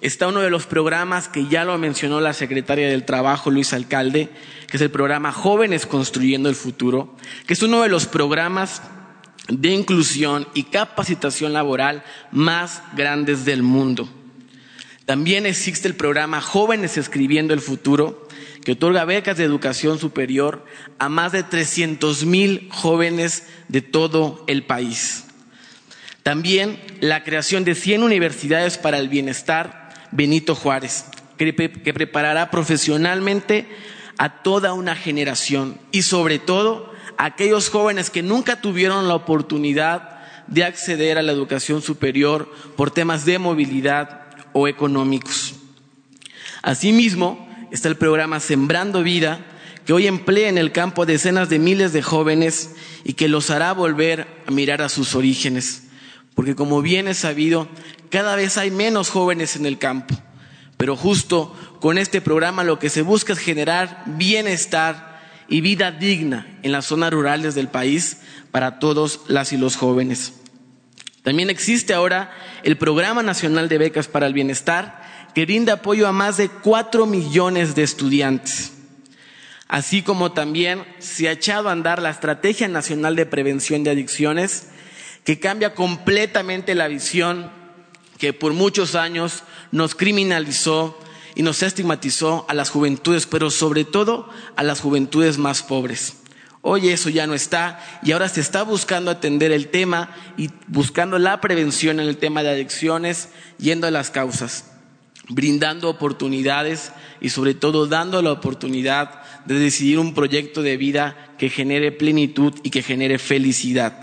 está uno de los programas que ya lo mencionó la secretaria del Trabajo, Luis Alcalde, que es el programa Jóvenes Construyendo el Futuro, que es uno de los programas de inclusión y capacitación laboral más grandes del mundo. También existe el programa Jóvenes Escribiendo el Futuro, que otorga becas de educación superior a más de 300 mil jóvenes de todo el país. También la creación de 100 universidades para el bienestar Benito Juárez, que, preparará profesionalmente a toda una generación y sobre todo aquellos jóvenes que nunca tuvieron la oportunidad de acceder a la educación superior por temas de movilidad o económicos. Asimismo, está el programa Sembrando Vida, que hoy emplea en el campo decenas de miles de jóvenes y que los hará volver a mirar a sus orígenes. Porque como bien es sabido, cada vez hay menos jóvenes en el campo. Pero justo con este programa lo que se busca es generar bienestar y vida digna en las zonas rurales del país para todos las y los jóvenes. También existe ahora el Programa Nacional de Becas para el Bienestar, que brinda apoyo a más de cuatro millones de estudiantes. Así como también se ha echado a andar la Estrategia Nacional de Prevención de Adicciones, que cambia completamente la visión que por muchos años nos criminalizó y nos estigmatizó a las juventudes, pero sobre todo a las juventudes más pobres. Hoy eso ya no está y ahora se está buscando atender el tema y buscando la prevención en el tema de adicciones, yendo a las causas, brindando oportunidades y sobre todo dando la oportunidad de decidir un proyecto de vida que genere plenitud y que genere felicidad.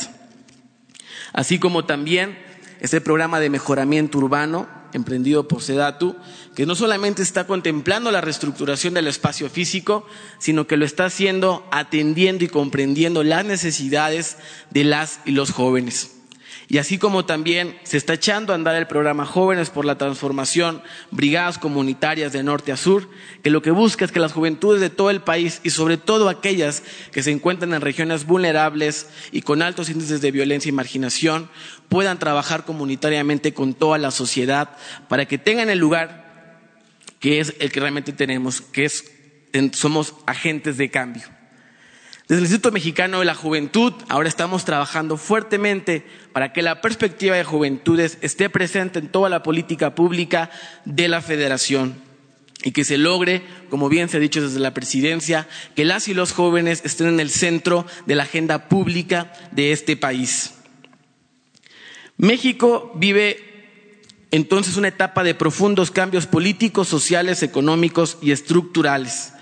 Así como también este programa de mejoramiento urbano emprendido por Sedatu, que no solamente está contemplando la reestructuración del espacio físico, sino que lo está haciendo atendiendo y comprendiendo las necesidades de las y los jóvenes. Y así como también se está echando a andar el programa Jóvenes por la Transformación, Brigadas Comunitarias de Norte a Sur, que lo que busca es que las juventudes de todo el país y sobre todo aquellas que se encuentran en regiones vulnerables y con altos índices de violencia y marginación puedan trabajar comunitariamente con toda la sociedad para que tengan el lugar que es el que realmente tenemos, que es somos agentes de cambio. Desde el Instituto Mexicano de la Juventud, ahora estamos trabajando fuertemente para que la perspectiva de juventudes esté presente en toda la política pública de la Federación y que se logre, como bien se ha dicho desde la presidencia, que las y los jóvenes estén en el centro de la agenda pública de este país. México vive entonces una etapa de profundos cambios políticos, sociales, económicos y estructurales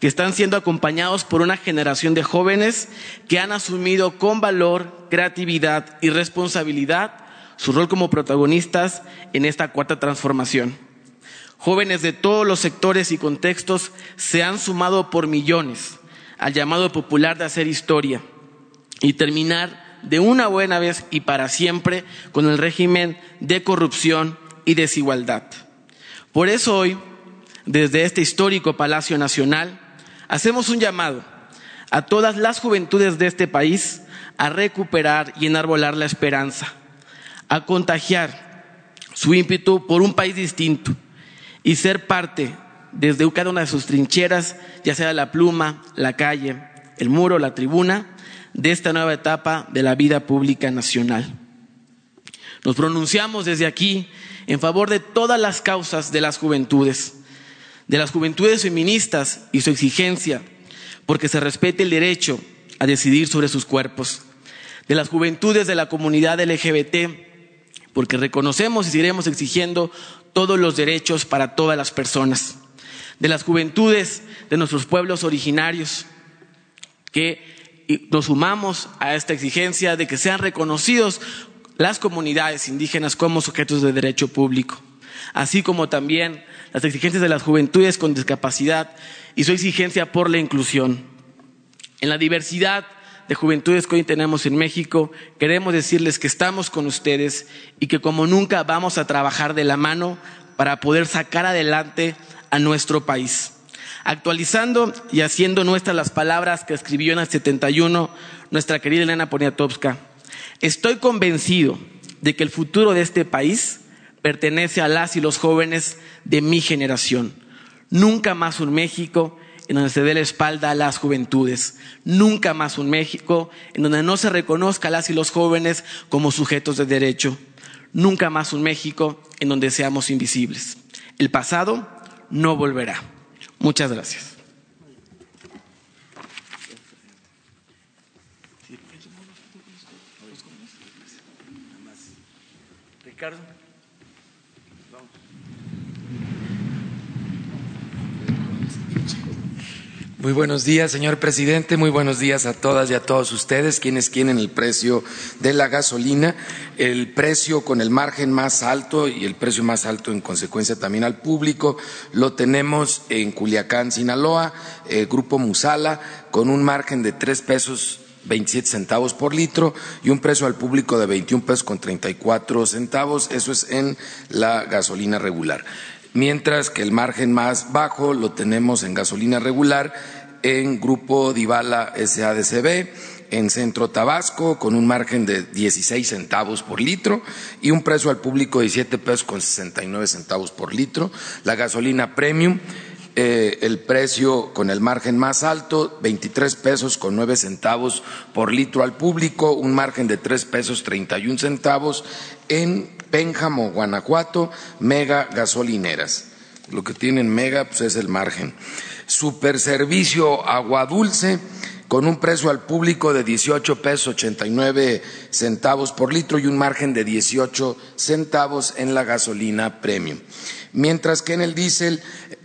que están siendo acompañados por una generación de jóvenes que han asumido con valor, creatividad y responsabilidad su rol como protagonistas en esta cuarta transformación. Jóvenes de todos los sectores y contextos se han sumado por millones al llamado popular de hacer historia y terminar de una buena vez y para siempre con el régimen de corrupción y desigualdad. Por eso hoy, desde este histórico Palacio Nacional, hacemos un llamado a todas las juventudes de este país a recuperar y enarbolar la esperanza, a contagiar su ímpetu por un país distinto y ser parte desde cada una de sus trincheras, ya sea la pluma, la calle, el muro, la tribuna, de esta nueva etapa de la vida pública nacional. Nos pronunciamos desde aquí en favor de todas las causas de las juventudes de las juventudes feministas y su exigencia porque se respete el derecho a decidir sobre sus cuerpos, de las juventudes de la comunidad LGBT, porque reconocemos y seguiremos exigiendo todos los derechos para todas las personas, de las juventudes de nuestros pueblos originarios, que nos sumamos a esta exigencia de que sean reconocidos las comunidades indígenas como sujetos de derecho público, así como también las exigencias de las juventudes con discapacidad y su exigencia por la inclusión. En la diversidad de juventudes que hoy tenemos en México, queremos decirles que estamos con ustedes y que como nunca vamos a trabajar de la mano para poder sacar adelante a nuestro país. Actualizando y haciendo nuestras las palabras que escribió en el 71 nuestra querida Elena Poniatowska, estoy convencido de que el futuro de este país pertenece a las y los jóvenes de mi generación. Nunca más un México en donde se dé la espalda a las juventudes. Nunca más un México en donde no se reconozca a las y los jóvenes como sujetos de derecho. Nunca más un México en donde seamos invisibles. El pasado no volverá. Muchas gracias. Muy buenos días, señor presidente. Muy buenos días a todas y a todos ustedes, quienes quieren el precio de la gasolina, el precio con el margen más alto y el precio más alto en consecuencia también al público. Lo tenemos en Culiacán, Sinaloa, el Grupo Musala, con un margen de tres pesos 27 centavos por litro y un precio al público de 21 pesos con 34 centavos. Eso es en la gasolina regular mientras que el margen más bajo lo tenemos en gasolina regular en Grupo Divala SADCB, en Centro Tabasco, con un margen de 16 centavos por litro y un precio al público de 7 pesos con 69 centavos por litro. La gasolina premium, eh, el precio con el margen más alto, 23 pesos con 9 centavos por litro al público, un margen de 3 pesos 31 centavos en Pénjamo, Guanajuato, mega gasolineras. Lo que tienen mega pues es el margen. Superservicio agua dulce con un precio al público de 18 pesos 89 centavos por litro y un margen de 18 centavos en la gasolina premium. Mientras que en el diésel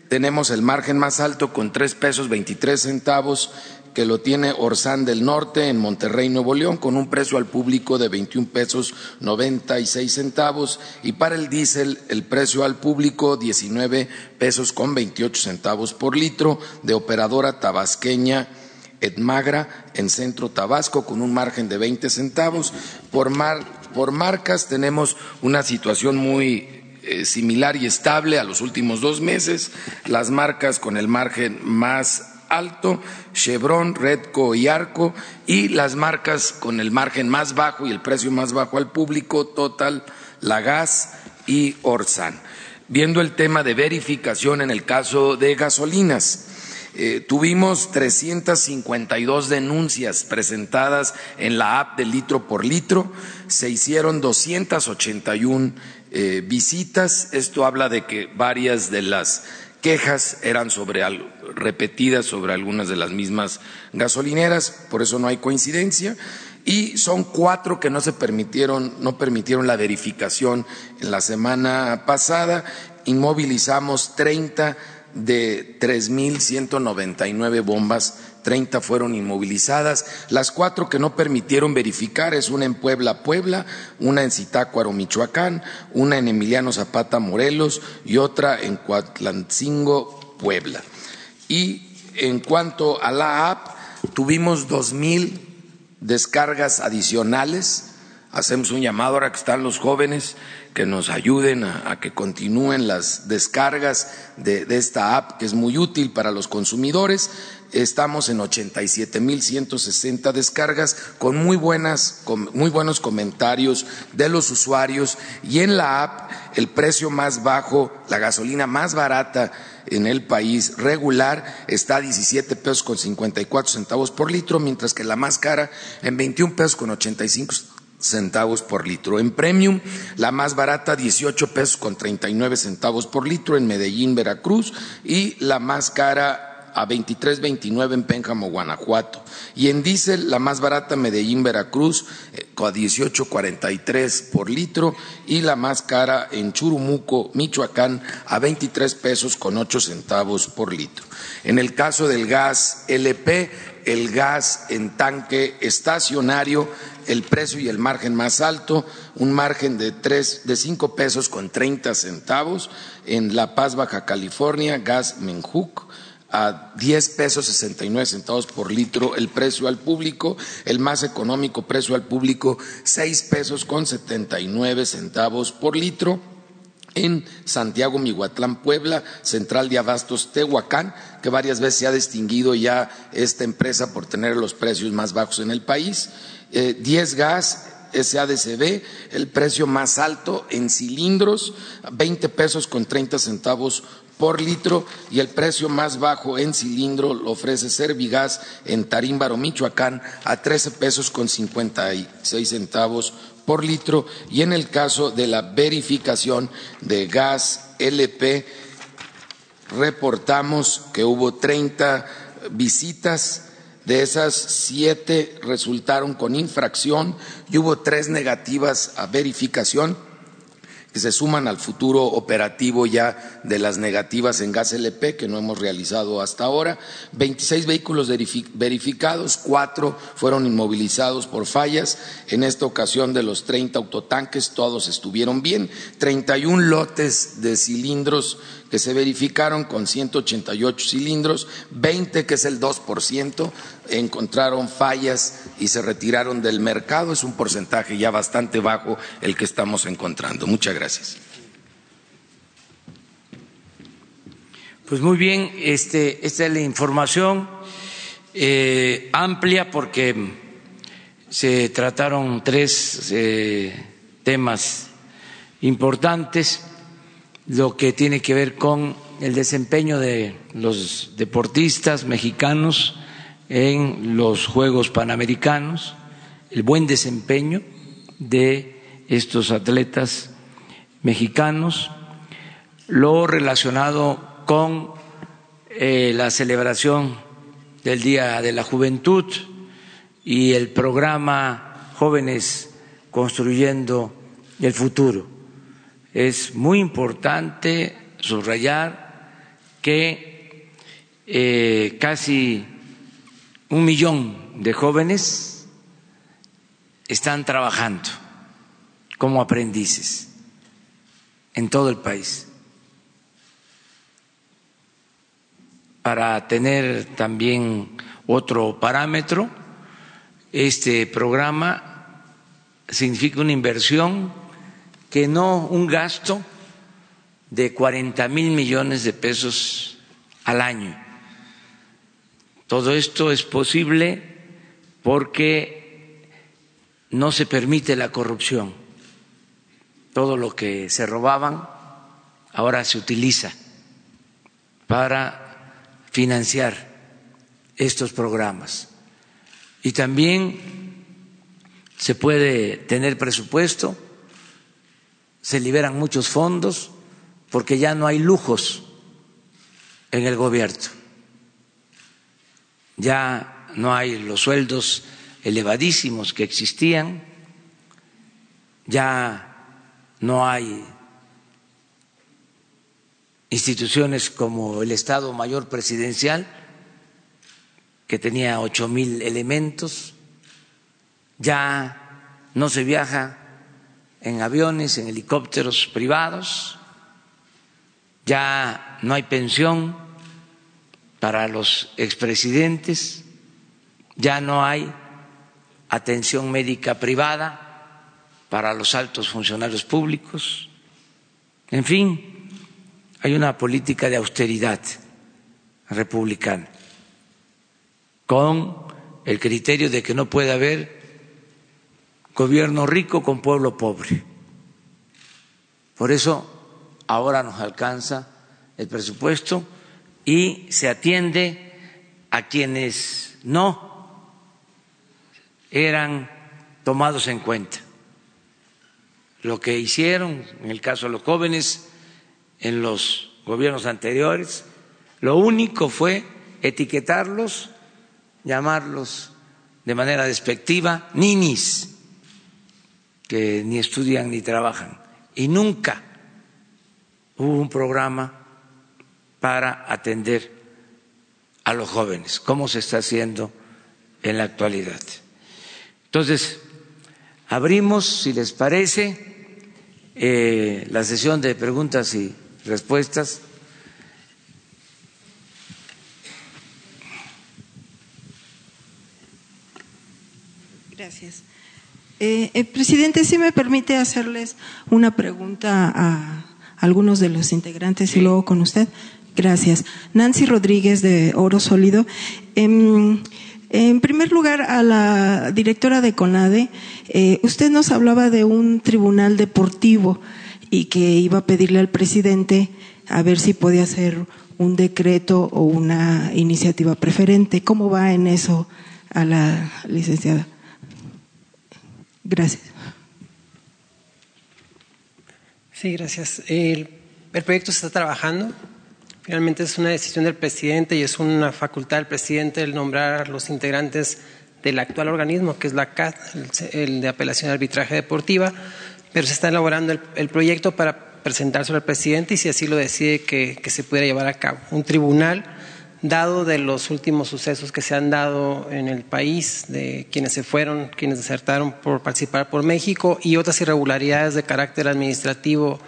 tenemos el margen más alto con tres pesos 23 centavos que lo tiene Orsán del Norte en Monterrey, Nuevo León, con un precio al público de 21 pesos 96 centavos y para el diésel el precio al público 19 pesos con 28 centavos por litro de operadora tabasqueña Edmagra en Centro Tabasco con un margen de 20 centavos por mar por marcas tenemos una situación muy eh, similar y estable a los últimos dos meses. Las marcas con el margen más alto, Chevron, Redco y Arco, y las marcas con el margen más bajo y el precio más bajo al público, Total, Lagas y Orsan. Viendo el tema de verificación en el caso de gasolinas, eh, tuvimos 352 denuncias presentadas en la app de litro por litro, se hicieron 281 eh, visitas. Esto habla de que varias de las quejas eran sobre repetidas sobre algunas de las mismas gasolineras, por eso no hay coincidencia. Y son cuatro que no se permitieron, no permitieron la verificación en la semana pasada. Inmovilizamos 30 de 3.199 bombas, 30 fueron inmovilizadas. Las cuatro que no permitieron verificar es una en Puebla, Puebla, una en Zitácuaro, Michoacán, una en Emiliano Zapata, Morelos y otra en Cuatlancingo, Puebla. Y en cuanto a la app, tuvimos 2.000 descargas adicionales. Hacemos un llamado ahora que están los jóvenes que nos ayuden a, que continúen las descargas de, esta app que es muy útil para los consumidores. Estamos en 87.160 descargas con muy, buenas, con muy buenos comentarios de los usuarios y en la app el precio más bajo, la gasolina más barata en el país regular está a 17 pesos con 54 centavos por litro, mientras que la más cara en 21 pesos con 85 centavos por litro. En premium, la más barata, 18 pesos con 39 centavos por litro en Medellín, Veracruz, y la más cara a 23.29 en Pénjamo, Guanajuato. Y en diésel, la más barata, Medellín, Veracruz, eh, a 18.43 por litro, y la más cara en Churumuco, Michoacán, a 23 pesos con 8 centavos por litro. En el caso del gas LP, el gas en tanque estacionario el precio y el margen más alto, un margen de, tres, de cinco pesos con treinta centavos en La Paz, Baja California, gas Menjuc a diez pesos sesenta y nueve centavos por litro el precio al público, el más económico precio al público seis pesos con setenta y nueve centavos por litro en Santiago, Mihuatlán, Puebla, Central de Abastos, Tehuacán, que varias veces se ha distinguido ya esta empresa por tener los precios más bajos en el país. 10 eh, gas SADCB, el precio más alto en cilindros, 20 pesos con 30 centavos por litro y el precio más bajo en cilindro lo ofrece Servigas en Tarímbaro, Michoacán, a 13 pesos con 56 centavos por litro. Y en el caso de la verificación de gas LP reportamos que hubo 30 visitas. De esas siete resultaron con infracción y hubo tres negativas a verificación que se suman al futuro operativo ya de las negativas en gas LP que no hemos realizado hasta ahora. 26 vehículos verificados, cuatro fueron inmovilizados por fallas. En esta ocasión de los 30 autotanques todos estuvieron bien. 31 lotes de cilindros que se verificaron con 188 cilindros, 20 que es el 2%, encontraron fallas y se retiraron del mercado. Es un porcentaje ya bastante bajo el que estamos encontrando. Muchas gracias. Pues muy bien, este, esta es la información eh, amplia porque se trataron tres eh, temas importantes lo que tiene que ver con el desempeño de los deportistas mexicanos en los Juegos Panamericanos, el buen desempeño de estos atletas mexicanos, lo relacionado con eh, la celebración del Día de la Juventud y el programa Jóvenes Construyendo el Futuro es muy importante subrayar que eh, casi un millón de jóvenes están trabajando como aprendices en todo el país. Para tener también otro parámetro, este programa significa una inversión que no un gasto de 40 mil millones de pesos al año. Todo esto es posible porque no se permite la corrupción. Todo lo que se robaban ahora se utiliza para financiar estos programas. Y también se puede tener presupuesto, se liberan muchos fondos porque ya no hay lujos en el gobierno. Ya no hay los sueldos elevadísimos que existían, ya no hay instituciones como el Estado Mayor Presidencial, que tenía ocho mil elementos, ya no se viaja en aviones, en helicópteros privados, ya no hay pensión para los expresidentes, ya no hay atención médica privada para los altos funcionarios públicos, en fin, hay una política de austeridad republicana con el criterio de que no puede haber gobierno rico con pueblo pobre. Por eso ahora nos alcanza el presupuesto y se atiende a quienes no eran tomados en cuenta. Lo que hicieron, en el caso de los jóvenes, en los gobiernos anteriores, lo único fue etiquetarlos, llamarlos de manera despectiva ninis, que ni estudian ni trabajan. Y nunca hubo un programa para atender a los jóvenes, como se está haciendo en la actualidad. Entonces, abrimos, si les parece, eh, la sesión de preguntas y respuestas. Gracias. Eh, eh, presidente, si me permite hacerles una pregunta a algunos de los integrantes y luego con usted. Gracias. Nancy Rodríguez de Oro Sólido. En, primer lugar, a la directora de CONADE, eh, usted nos hablaba de un tribunal deportivo y que iba a pedirle al presidente a ver si podía hacer un decreto o una iniciativa preferente. ¿Cómo va en eso a la licenciada? Gracias. Sí, gracias. El, proyecto se está trabajando. Finalmente es una decisión del presidente y es una facultad del presidente el nombrar los integrantes del actual organismo, que es la CAD, el, de apelación de arbitraje deportiva, pero se está elaborando el, proyecto para presentárselo al presidente y si así lo decide que, que se pueda llevar a cabo. Un tribunal dado de los últimos sucesos que se han dado en el país, de quienes se fueron, quienes desertaron por participar por México y otras irregularidades de carácter administrativo,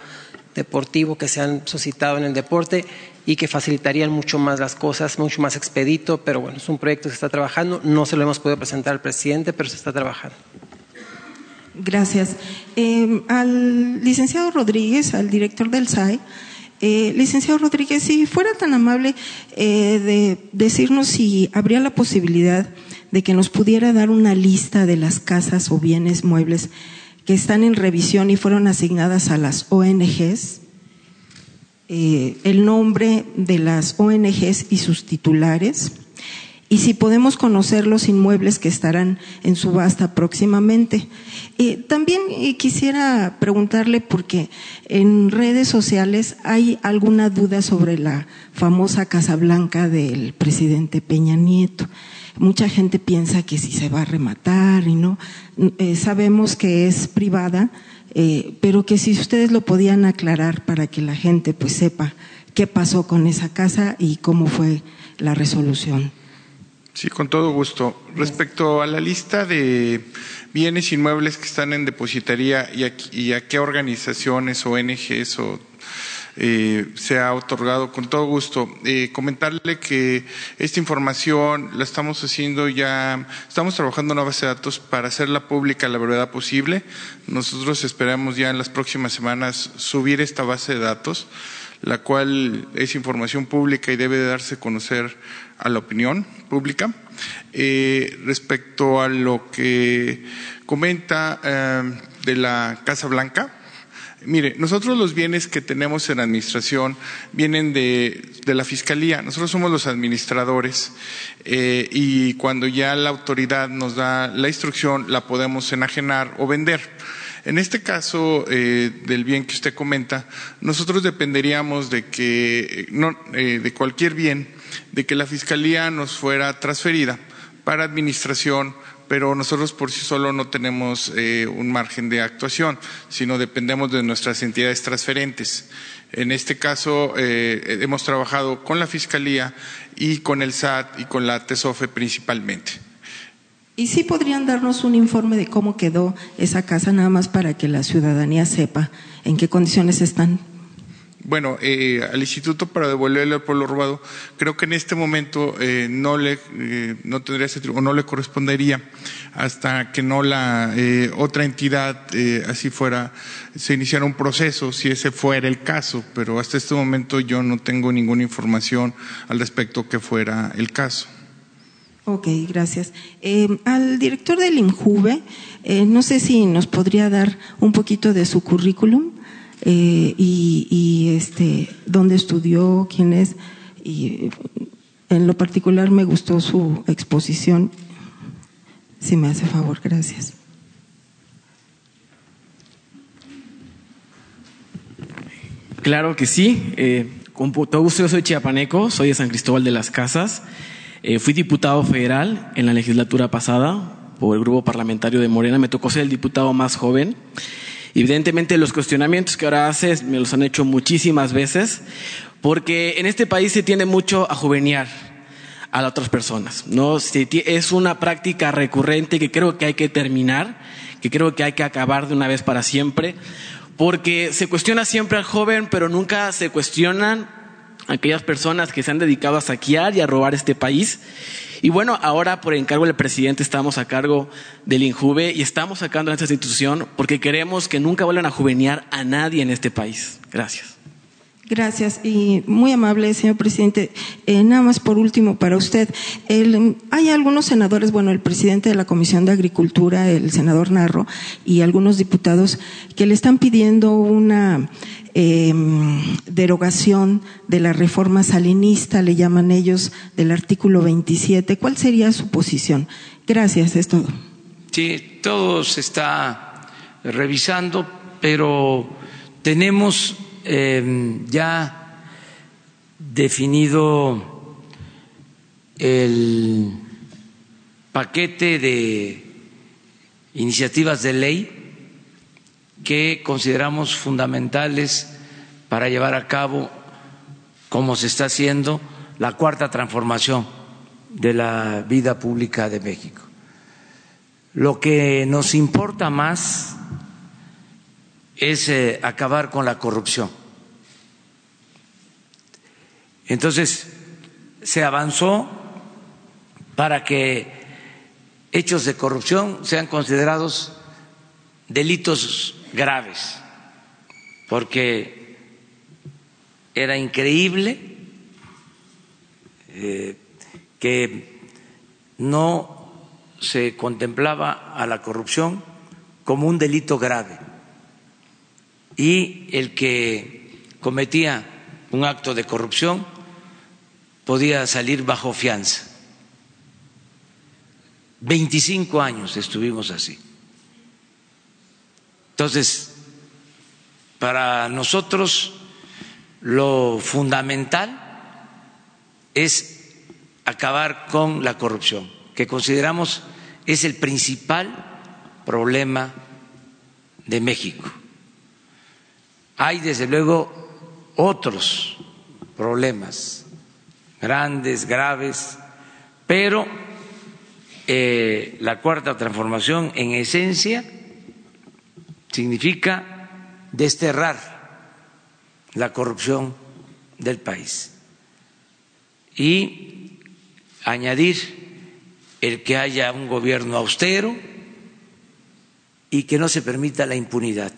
deportivo que se han suscitado en el deporte y que facilitarían mucho más las cosas, mucho más expedito, pero bueno, es un proyecto que se está trabajando, no se lo hemos podido presentar al presidente, pero se está trabajando. Gracias. Eh, al licenciado Rodríguez, al director del SAE, eh, licenciado Rodríguez, si fuera tan amable eh, de decirnos si habría la posibilidad de que nos pudiera dar una lista de las casas o bienes muebles que están en revisión y fueron asignadas a las ONGs, eh, el nombre de las ONGs y sus titulares, y si podemos conocer los inmuebles que estarán en subasta próximamente. Eh, también eh, quisiera preguntarle, porque en redes sociales hay alguna duda sobre la famosa Casa Blanca del presidente Peña Nieto. Mucha gente piensa que si se va a rematar y no. Eh, sabemos que es privada, pero que si ustedes lo podían aclarar para que la gente pues sepa qué pasó con esa casa y cómo fue la resolución. Sí, con todo gusto. Respecto a la lista de bienes inmuebles que están en depositaría y a, qué organizaciones, ONGs o eh, sea otorgado con todo gusto. Eh, comentarle que esta información la estamos haciendo ya, estamos trabajando en una base de datos para hacerla pública la brevedad posible. Nosotros esperamos ya en las próximas semanas subir esta base de datos, la cual es información pública y debe de darse a conocer a la opinión pública. Eh, respecto a lo que comenta eh, de la Casa Blanca, Mire, nosotros los bienes que tenemos en administración vienen de, de la Fiscalía, nosotros somos los administradores eh, y cuando ya la autoridad nos da la instrucción la podemos enajenar o vender. En este caso eh, del bien que usted comenta, nosotros dependeríamos de que, no, eh, de cualquier bien, de que la Fiscalía nos fuera transferida para administración pero nosotros por sí solo no tenemos eh, un margen de actuación, sino dependemos de nuestras entidades transferentes. En este caso, eh, hemos trabajado con la Fiscalía y con el SAT y con la TESOFE principalmente. ¿Y sí podrían darnos un informe de cómo quedó esa casa, nada más para que la ciudadanía sepa en qué condiciones están? Bueno, eh, al Instituto para devolverle al pueblo robado, creo que en este momento eh, no le eh, no tendría ese o no le correspondería hasta que no la eh, otra entidad eh, así fuera se iniciara un proceso, si ese fuera el caso, pero hasta este momento yo no tengo ninguna información al respecto que fuera el caso. Ok, gracias. Eh, al director del INJUVE, eh, no sé si nos podría dar un poquito de su currículum eh, y, y, este, dónde estudió, quién es. Y en lo particular me gustó su exposición. Si me hace favor, gracias. Claro que sí. Eh, con todo gusto, yo soy chiapaneco, soy de San Cristóbal de las Casas. Eh, fui diputado federal en la legislatura pasada por el grupo parlamentario de Morena. Me tocó ser el diputado más joven. Evidentemente, los cuestionamientos que ahora haces me los han hecho muchísimas veces, porque en este país se tiende mucho a juveniar a las otras personas. ¿no? Es una práctica recurrente que creo que hay que terminar, que creo que hay que acabar de una vez para siempre, porque se cuestiona siempre al joven, pero nunca se cuestionan aquellas personas que se han dedicado a saquear y a robar este país. Y bueno, ahora por encargo del presidente estamos a cargo del INJUVE y estamos sacando a esta institución porque queremos que nunca vuelvan a juvenear a nadie en este país. Gracias. Gracias y muy amable, señor presidente. Eh, nada más por último para usted. Hay algunos senadores, bueno, el presidente de la Comisión de Agricultura, el senador Narro, y algunos diputados que le están pidiendo una eh, derogación de la reforma salinista, le llaman ellos, del artículo 27. ¿Cuál sería su posición? Gracias, es todo. Sí, todo se está revisando, pero tenemos eh, ya definido el paquete de iniciativas de ley que consideramos fundamentales para llevar a cabo, como se está haciendo, la cuarta transformación de la vida pública de México. Lo que nos importa más es eh, acabar con la corrupción. Entonces, se avanzó para que hechos de corrupción sean considerados delitos graves, porque era increíble eh, que no se contemplaba a la corrupción como un delito grave y el que cometía un acto de corrupción podía salir bajo fianza. 25 años estuvimos así. Entonces, para nosotros lo fundamental es acabar con la corrupción, que consideramos es el principal problema de México. Hay, desde luego, otros problemas grandes, graves, pero eh, la cuarta transformación, en esencia, significa desterrar la corrupción del país y añadir el que haya un gobierno austero y que no se permita la impunidad.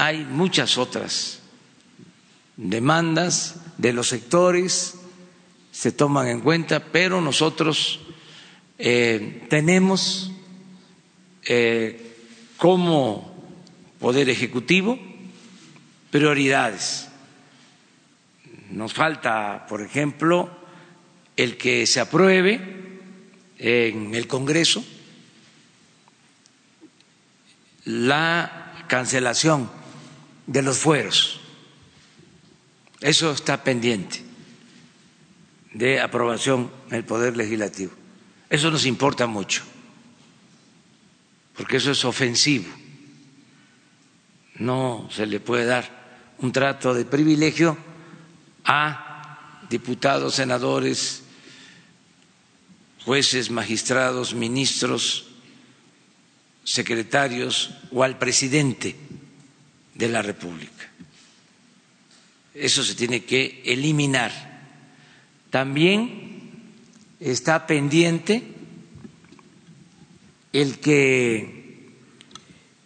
Hay muchas otras demandas de los sectores, se toman en cuenta, pero nosotros eh, tenemos eh, como Poder Ejecutivo prioridades. Nos falta, por ejemplo, el que se apruebe en el Congreso la cancelación de los fueros. Eso está pendiente de aprobación en el Poder Legislativo. Eso nos importa mucho, porque eso es ofensivo. No se le puede dar un trato de privilegio a diputados, senadores, jueces, magistrados, ministros, secretarios o al presidente de la República. Eso se tiene que eliminar. También está pendiente el que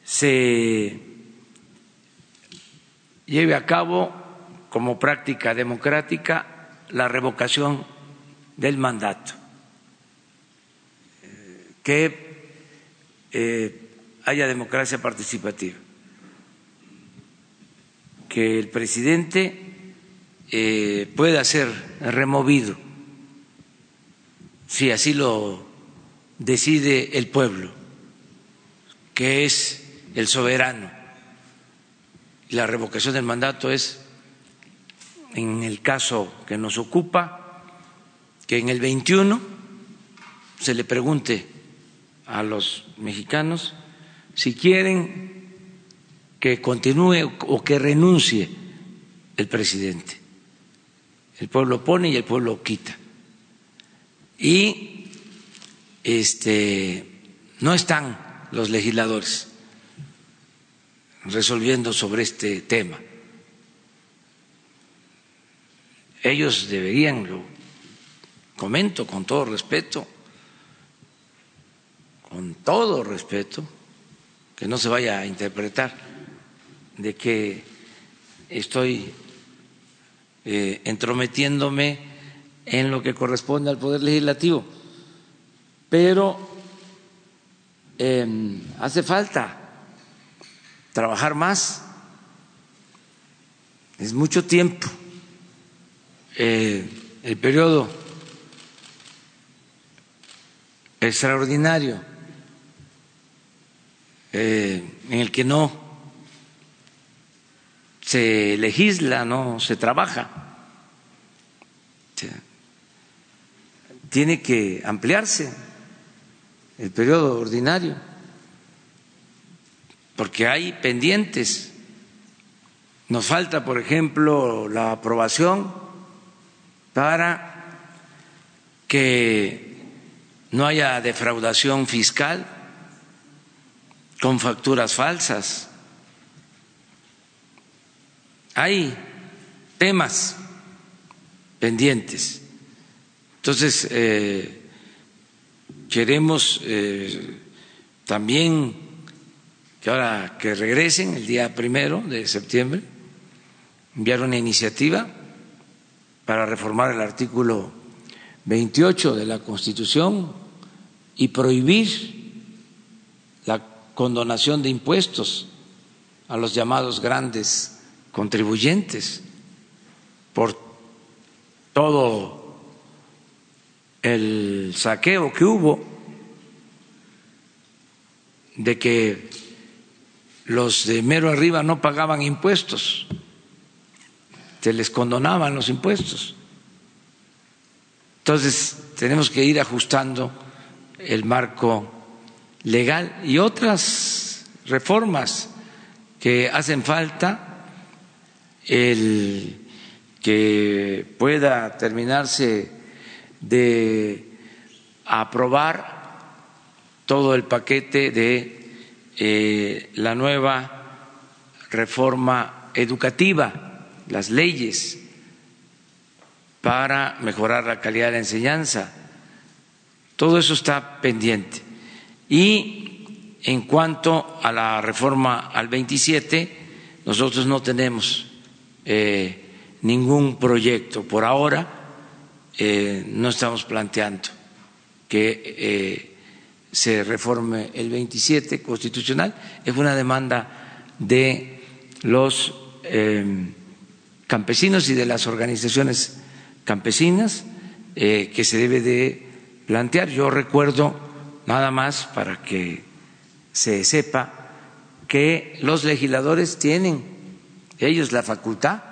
se lleve a cabo como práctica democrática la revocación del mandato, que eh, haya democracia participativa, que el presidente eh, pueda ser removido si así lo decide el pueblo, que es el soberano. La revocación del mandato es, en el caso que nos ocupa, que en el 21 se le pregunte a los mexicanos si quieren que continúe o que renuncie el presidente. El pueblo pone y el pueblo quita y este, no están los legisladores resolviendo sobre este tema. Ellos deberían, lo comento con todo respeto, con todo respeto, que no se vaya a interpretar de que estoy eh, entrometiéndome en lo que corresponde al Poder Legislativo. Pero em, hace falta trabajar más, es mucho tiempo. Eh, el periodo extraordinario eh, en el que no se legisla, no se trabaja tiene que ampliarse el periodo ordinario, porque hay pendientes. Nos falta, por ejemplo, la aprobación para que no haya defraudación fiscal con facturas falsas. Hay temas pendientes. Entonces, eh, queremos eh, también que ahora que regresen el día primero de septiembre, enviar una iniciativa para reformar el artículo 28 de la Constitución y prohibir la condonación de impuestos a los llamados grandes contribuyentes por todo el saqueo que hubo de que los de mero arriba no pagaban impuestos, se les condonaban los impuestos. Entonces, tenemos que ir ajustando el marco legal y otras reformas que hacen falta, el que pueda terminarse de aprobar todo el paquete de eh, la nueva reforma educativa, las leyes para mejorar la calidad de la enseñanza. Todo eso está pendiente. Y en cuanto a la reforma al 27, nosotros no tenemos eh, ningún proyecto por ahora, eh, no estamos planteando que eh, se reforme el 27 constitucional, es una demanda de los campesinos y de las organizaciones campesinas que se debe de plantear. Yo recuerdo nada más para que se sepa que los legisladores tienen ellos la facultad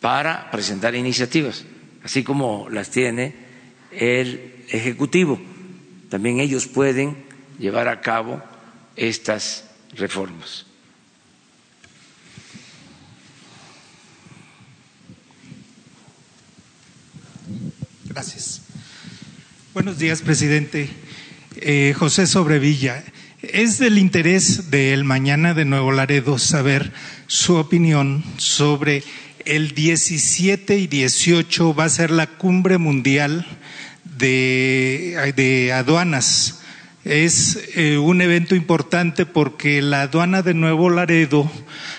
para presentar iniciativas, así como las tiene el Ejecutivo. También ellos pueden llevar a cabo estas reformas. Gracias. Buenos días, presidente. Eh, José Sobrevilla. Es del interés del Mañana de Nuevo Laredo saber su opinión sobre el 17 y 18 va a ser la cumbre mundial de, de aduanas. Es eh, un evento importante porque la aduana de Nuevo Laredo,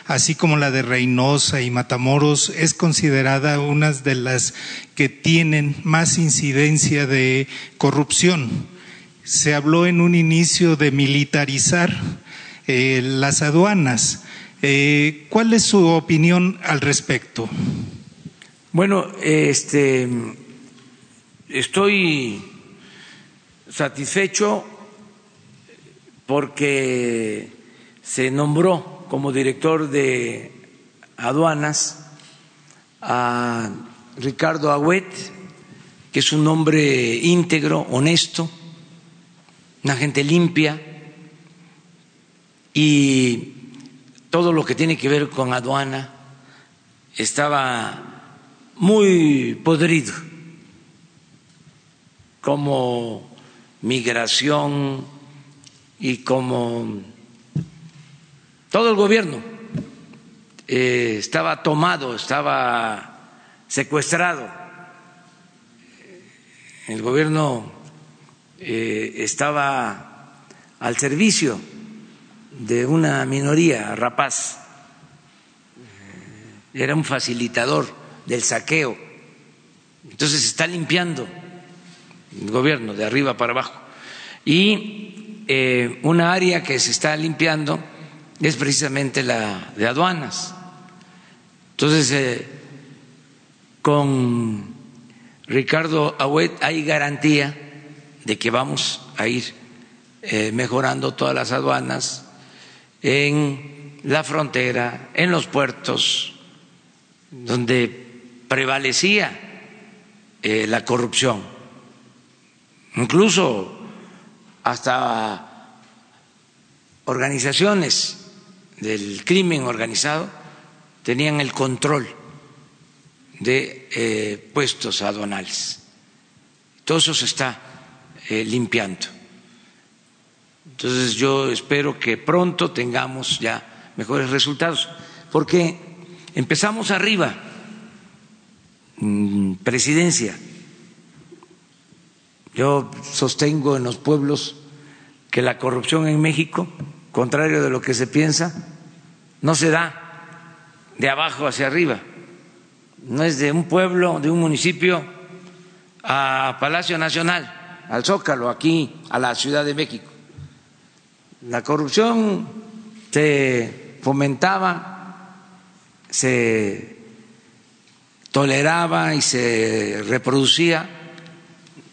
así como la de Reynosa y Matamoros, es considerada una de las que tienen más incidencia de corrupción. Se habló en un inicio de militarizar eh, las aduanas. Eh, ¿Cuál es su opinión al respecto? Bueno, este, estoy satisfecho porque se nombró como director de aduanas a Ricardo Agüet, que es un hombre íntegro, honesto, una gente limpia y todo lo que tiene que ver con aduana estaba muy podrido, como migración y como todo el gobierno eh, estaba tomado, estaba secuestrado. El gobierno eh, estaba al servicio de una minoría rapaz, eh, era un facilitador del saqueo. Entonces se está limpiando el gobierno de arriba para abajo. Y eh, una área que se está limpiando es precisamente la de aduanas. Entonces, con Ricardo Agüet hay garantía de que vamos a ir eh, mejorando todas las aduanas en la frontera, en los puertos, donde prevalecía eh, la corrupción, incluso hasta organizaciones del crimen organizado tenían el control de eh, puestos aduanales. Todo eso se está eh, limpiando. Entonces yo espero que pronto tengamos ya mejores resultados, porque empezamos arriba, mm, presidencia. Yo sostengo en los pueblos que la corrupción en México, contrario de lo que se piensa, no se da de abajo hacia arriba no es de un pueblo, de un municipio a Palacio Nacional, al Zócalo, aquí a la Ciudad de México. La corrupción se fomentaba, se toleraba y se reproducía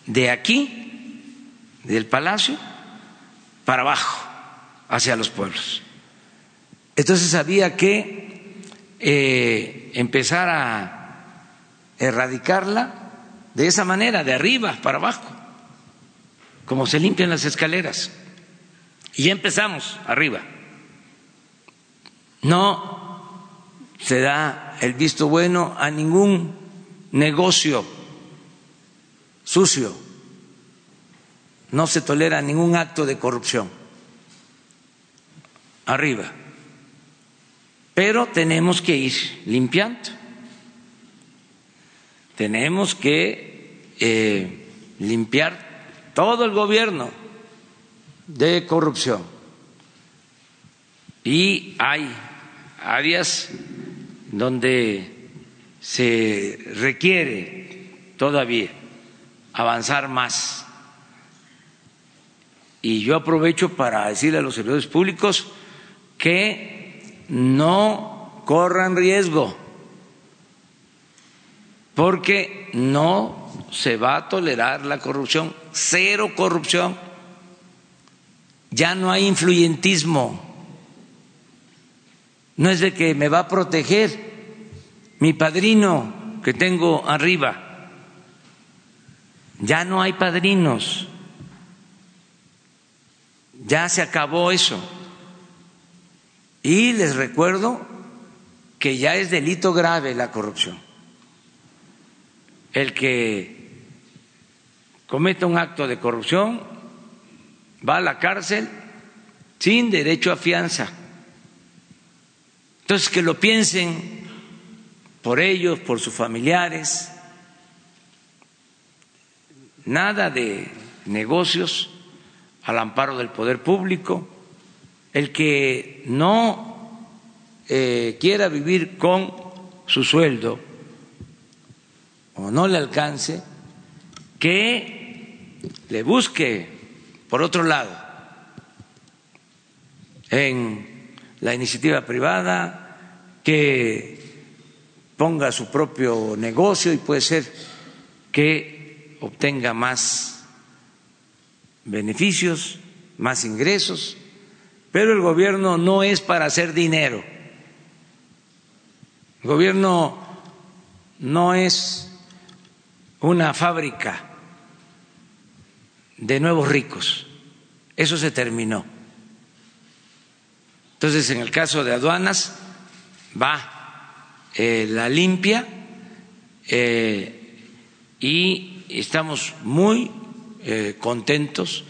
de aquí, del palacio, para abajo, hacia los pueblos. Entonces había que eh, empezar a erradicarla de esa manera, de arriba para abajo, como se limpian las escaleras. Y ya empezamos arriba. No se da el visto bueno a ningún negocio sucio. No se tolera ningún acto de corrupción. Arriba. Pero tenemos que ir limpiando. Tenemos que eh, limpiar todo el gobierno de corrupción. Y hay áreas donde se requiere todavía avanzar más. Y yo aprovecho para decirle a los servidores públicos que no corran riesgo, porque no se va a tolerar la corrupción, cero corrupción. Ya no hay influyentismo. No es de que me va a proteger mi padrino que tengo arriba. Ya no hay padrinos. Ya se acabó eso. Y les recuerdo que ya es delito grave la corrupción. El que cometa un acto de corrupción va a la cárcel sin derecho a fianza. Entonces, que lo piensen por ellos, por sus familiares, nada de negocios al amparo del poder público, el que no eh, quiera vivir con su sueldo o no le alcance, que le busque por otro lado en la iniciativa privada, que ponga su propio negocio y puede ser que obtenga más beneficios, más ingresos, pero el gobierno no es para hacer dinero. El gobierno no es una fábrica de nuevos ricos. Eso se terminó. Entonces, en el caso de aduanas, va eh, la limpia eh, y estamos muy eh, contentos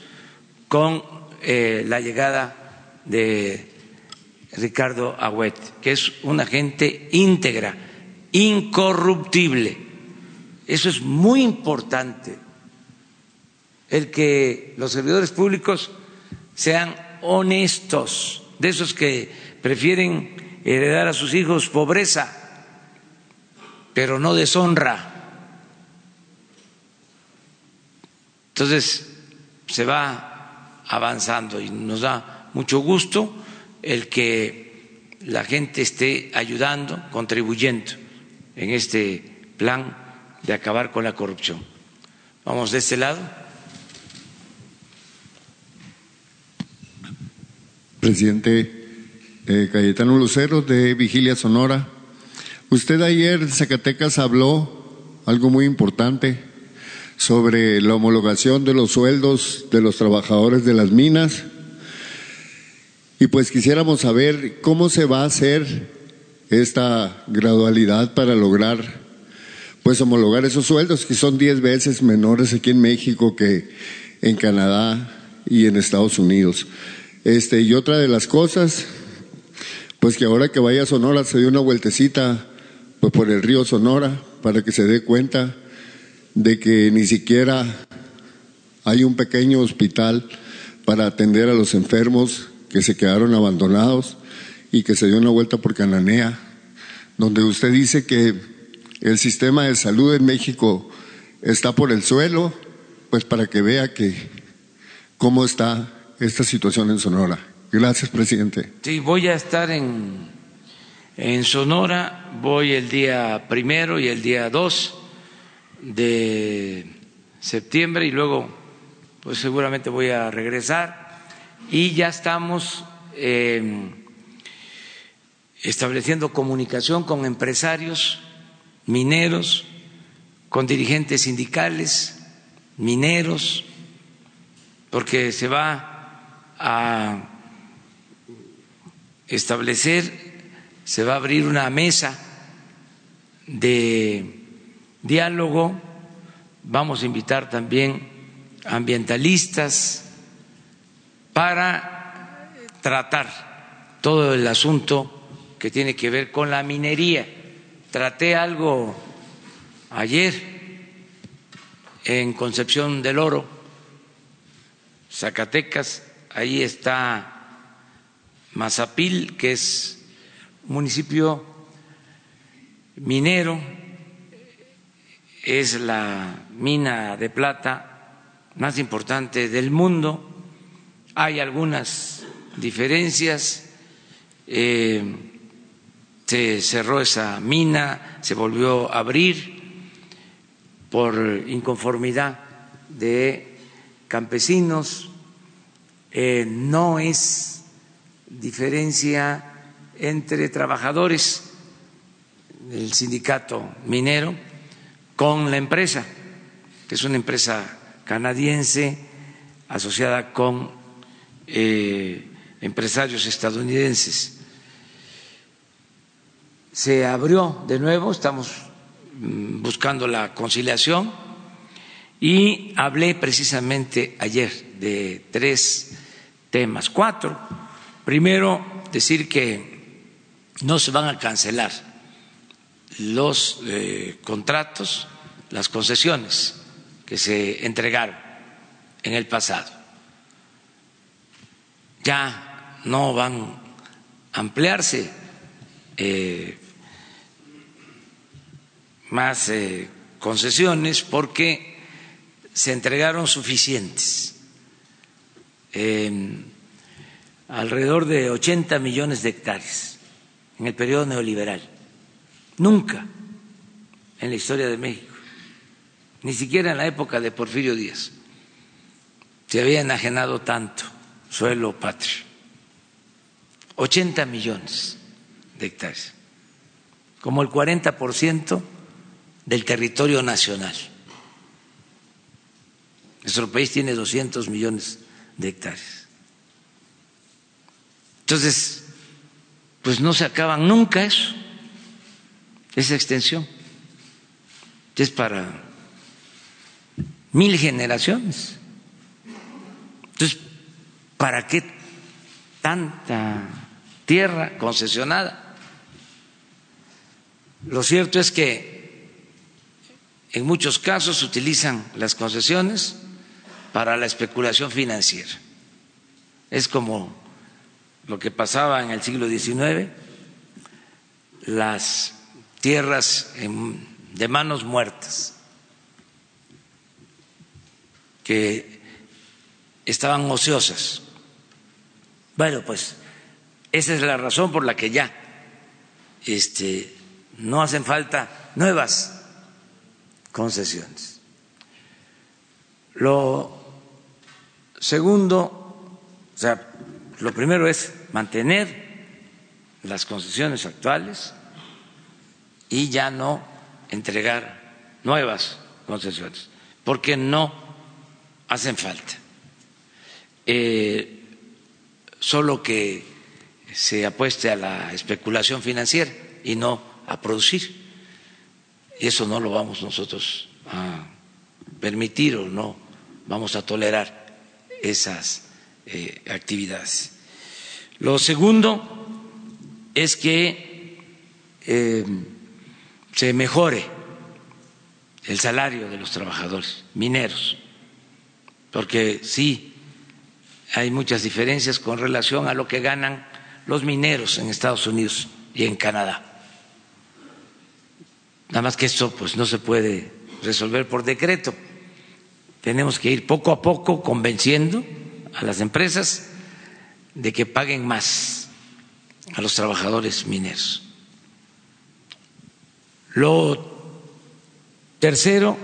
con la llegada de Ricardo Agüet, que es un agente íntegra, incorruptible. Eso es muy importante, el que los servidores públicos sean honestos de esos que prefieren heredar a sus hijos pobreza, pero no deshonra. Entonces se va avanzando y nos da mucho gusto el que la gente esté ayudando, contribuyendo en este plan de acabar con la corrupción. Vamos de este lado. Presidente eh, Cayetano Lucero de Vigilia Sonora. Usted ayer en Zacatecas habló algo muy importante sobre la homologación de los sueldos de los trabajadores de las minas. Y pues quisiéramos saber cómo se va a hacer esta gradualidad para lograr pues homologar esos sueldos que son diez veces menores aquí en México que en Canadá y en Estados Unidos. Este, y otra de las cosas, pues que ahora que vaya a Sonora se dé una vueltecita pues por el río Sonora para que se dé cuenta de que ni siquiera hay un pequeño hospital para atender a los enfermos que se quedaron abandonados y que se dio una vuelta por Cananea, donde usted dice que el sistema de salud en México está por el suelo, pues para que vea que cómo está esta situación en Sonora. Gracias, presidente. Sí, voy a estar en, en Sonora, voy el día primero y el día dos de septiembre y luego pues seguramente voy a regresar y ya estamos eh, estableciendo comunicación con empresarios mineros, con dirigentes sindicales, mineros, porque se va a establecer, se va a abrir una mesa de diálogo, vamos a invitar también ambientalistas para tratar todo el asunto que tiene que ver con la minería. Traté algo ayer en Concepción del Oro, Zacatecas, ahí está Mazapil, que es municipio minero, es la mina de plata más importante del mundo. Hay algunas diferencias. Eh, se cerró esa mina, se volvió a abrir por inconformidad de campesinos. Eh, no es diferencia entre trabajadores del sindicato minero con la empresa, que es una empresa canadiense asociada con eh, empresarios estadounidenses. Se abrió de nuevo, estamos mm, buscando la conciliación y hablé precisamente ayer de tres temas, cuatro. Primero, decir que no se van a cancelar los eh, contratos, las concesiones que se entregaron en el pasado. Ya no van a ampliarse eh, más eh, concesiones porque se entregaron suficientes. Alrededor de 80 millones de hectáreas en el periodo neoliberal. Nunca en la historia de México ni siquiera en la época de Porfirio Díaz se había enajenado tanto suelo patrio. 80 millones de hectáreas, como el 40% del territorio nacional. Nuestro país tiene 200 millones de hectáreas. Entonces, pues no se acaban nunca eso, esa extensión. Es para mil generaciones. Entonces, ¿para qué tanta tierra concesionada? Lo cierto es que en muchos casos utilizan las concesiones para la especulación financiera. Es como lo que pasaba en el siglo XIX, las tierras de manos muertas que estaban ociosas. Bueno, pues esa es la razón por la que ya este, no hacen falta nuevas concesiones. Lo segundo, o sea, lo primero es mantener las concesiones actuales y ya no entregar nuevas concesiones, porque no hacen falta. Eh, solo que se apueste a la especulación financiera y no a producir. Eso no lo vamos nosotros a permitir o no vamos a tolerar esas eh, actividades. Lo segundo es que eh, se mejore el salario de los trabajadores mineros porque sí hay muchas diferencias con relación a lo que ganan los mineros en Estados Unidos y en Canadá. Nada más que esto pues no se puede resolver por decreto. Tenemos que ir poco a poco convenciendo a las empresas de que paguen más a los trabajadores mineros. Lo tercero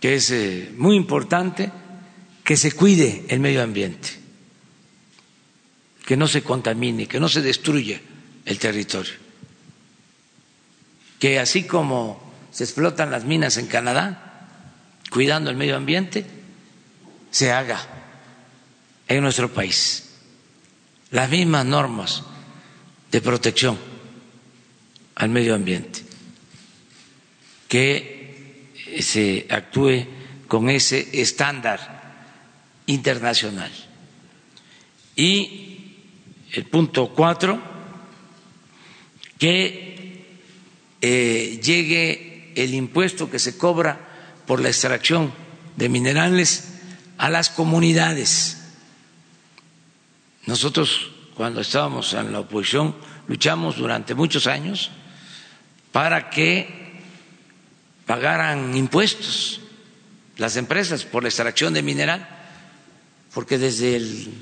que es eh, muy importante que se cuide el medio ambiente, que no se contamine, que no se destruya el territorio, que así como se explotan las minas en Canadá, cuidando el medio ambiente, se haga en nuestro país las mismas normas de protección al medio ambiente, que se actúe con ese estándar internacional. Y el punto cuatro, que eh, llegue el impuesto que se cobra por la extracción de minerales a las comunidades. Nosotros, cuando estábamos en la oposición, luchamos durante muchos años para que pagaran impuestos las empresas por la extracción de mineral, porque desde el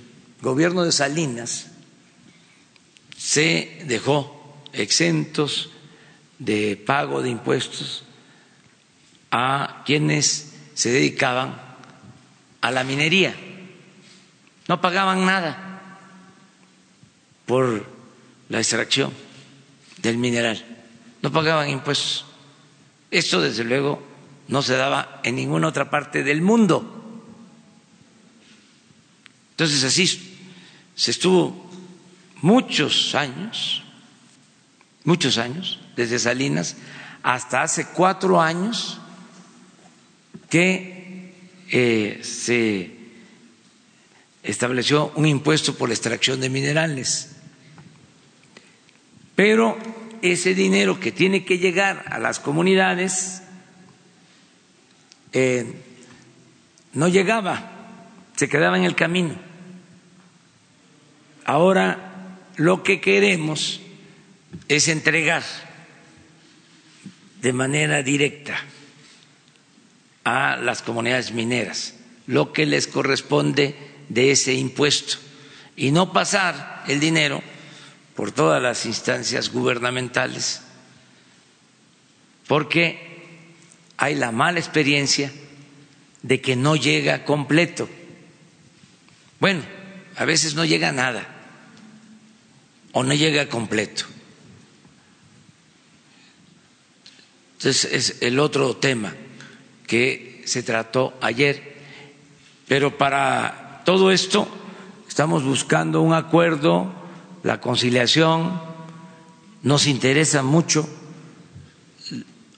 gobierno de Salinas se dejó exentos de pago de impuestos a quienes se dedicaban a la minería. No pagaban nada por la extracción del mineral, no pagaban impuestos. Esto, desde luego, no se daba en ninguna otra parte del mundo. Entonces, así se estuvo muchos años, muchos años, desde Salinas hasta hace cuatro años que eh, se estableció un impuesto por la extracción de minerales. Pero ese dinero que tiene que llegar a las comunidades eh, no llegaba, se quedaba en el camino. Ahora lo que queremos es entregar de manera directa a las comunidades mineras lo que les corresponde de ese impuesto y no pasar el dinero por todas las instancias gubernamentales, porque hay la mala experiencia de que no llega completo. Bueno, a veces no llega nada o no llega completo. Entonces es el otro tema que se trató ayer. Pero para todo esto estamos buscando un acuerdo, la conciliación, nos interesa mucho.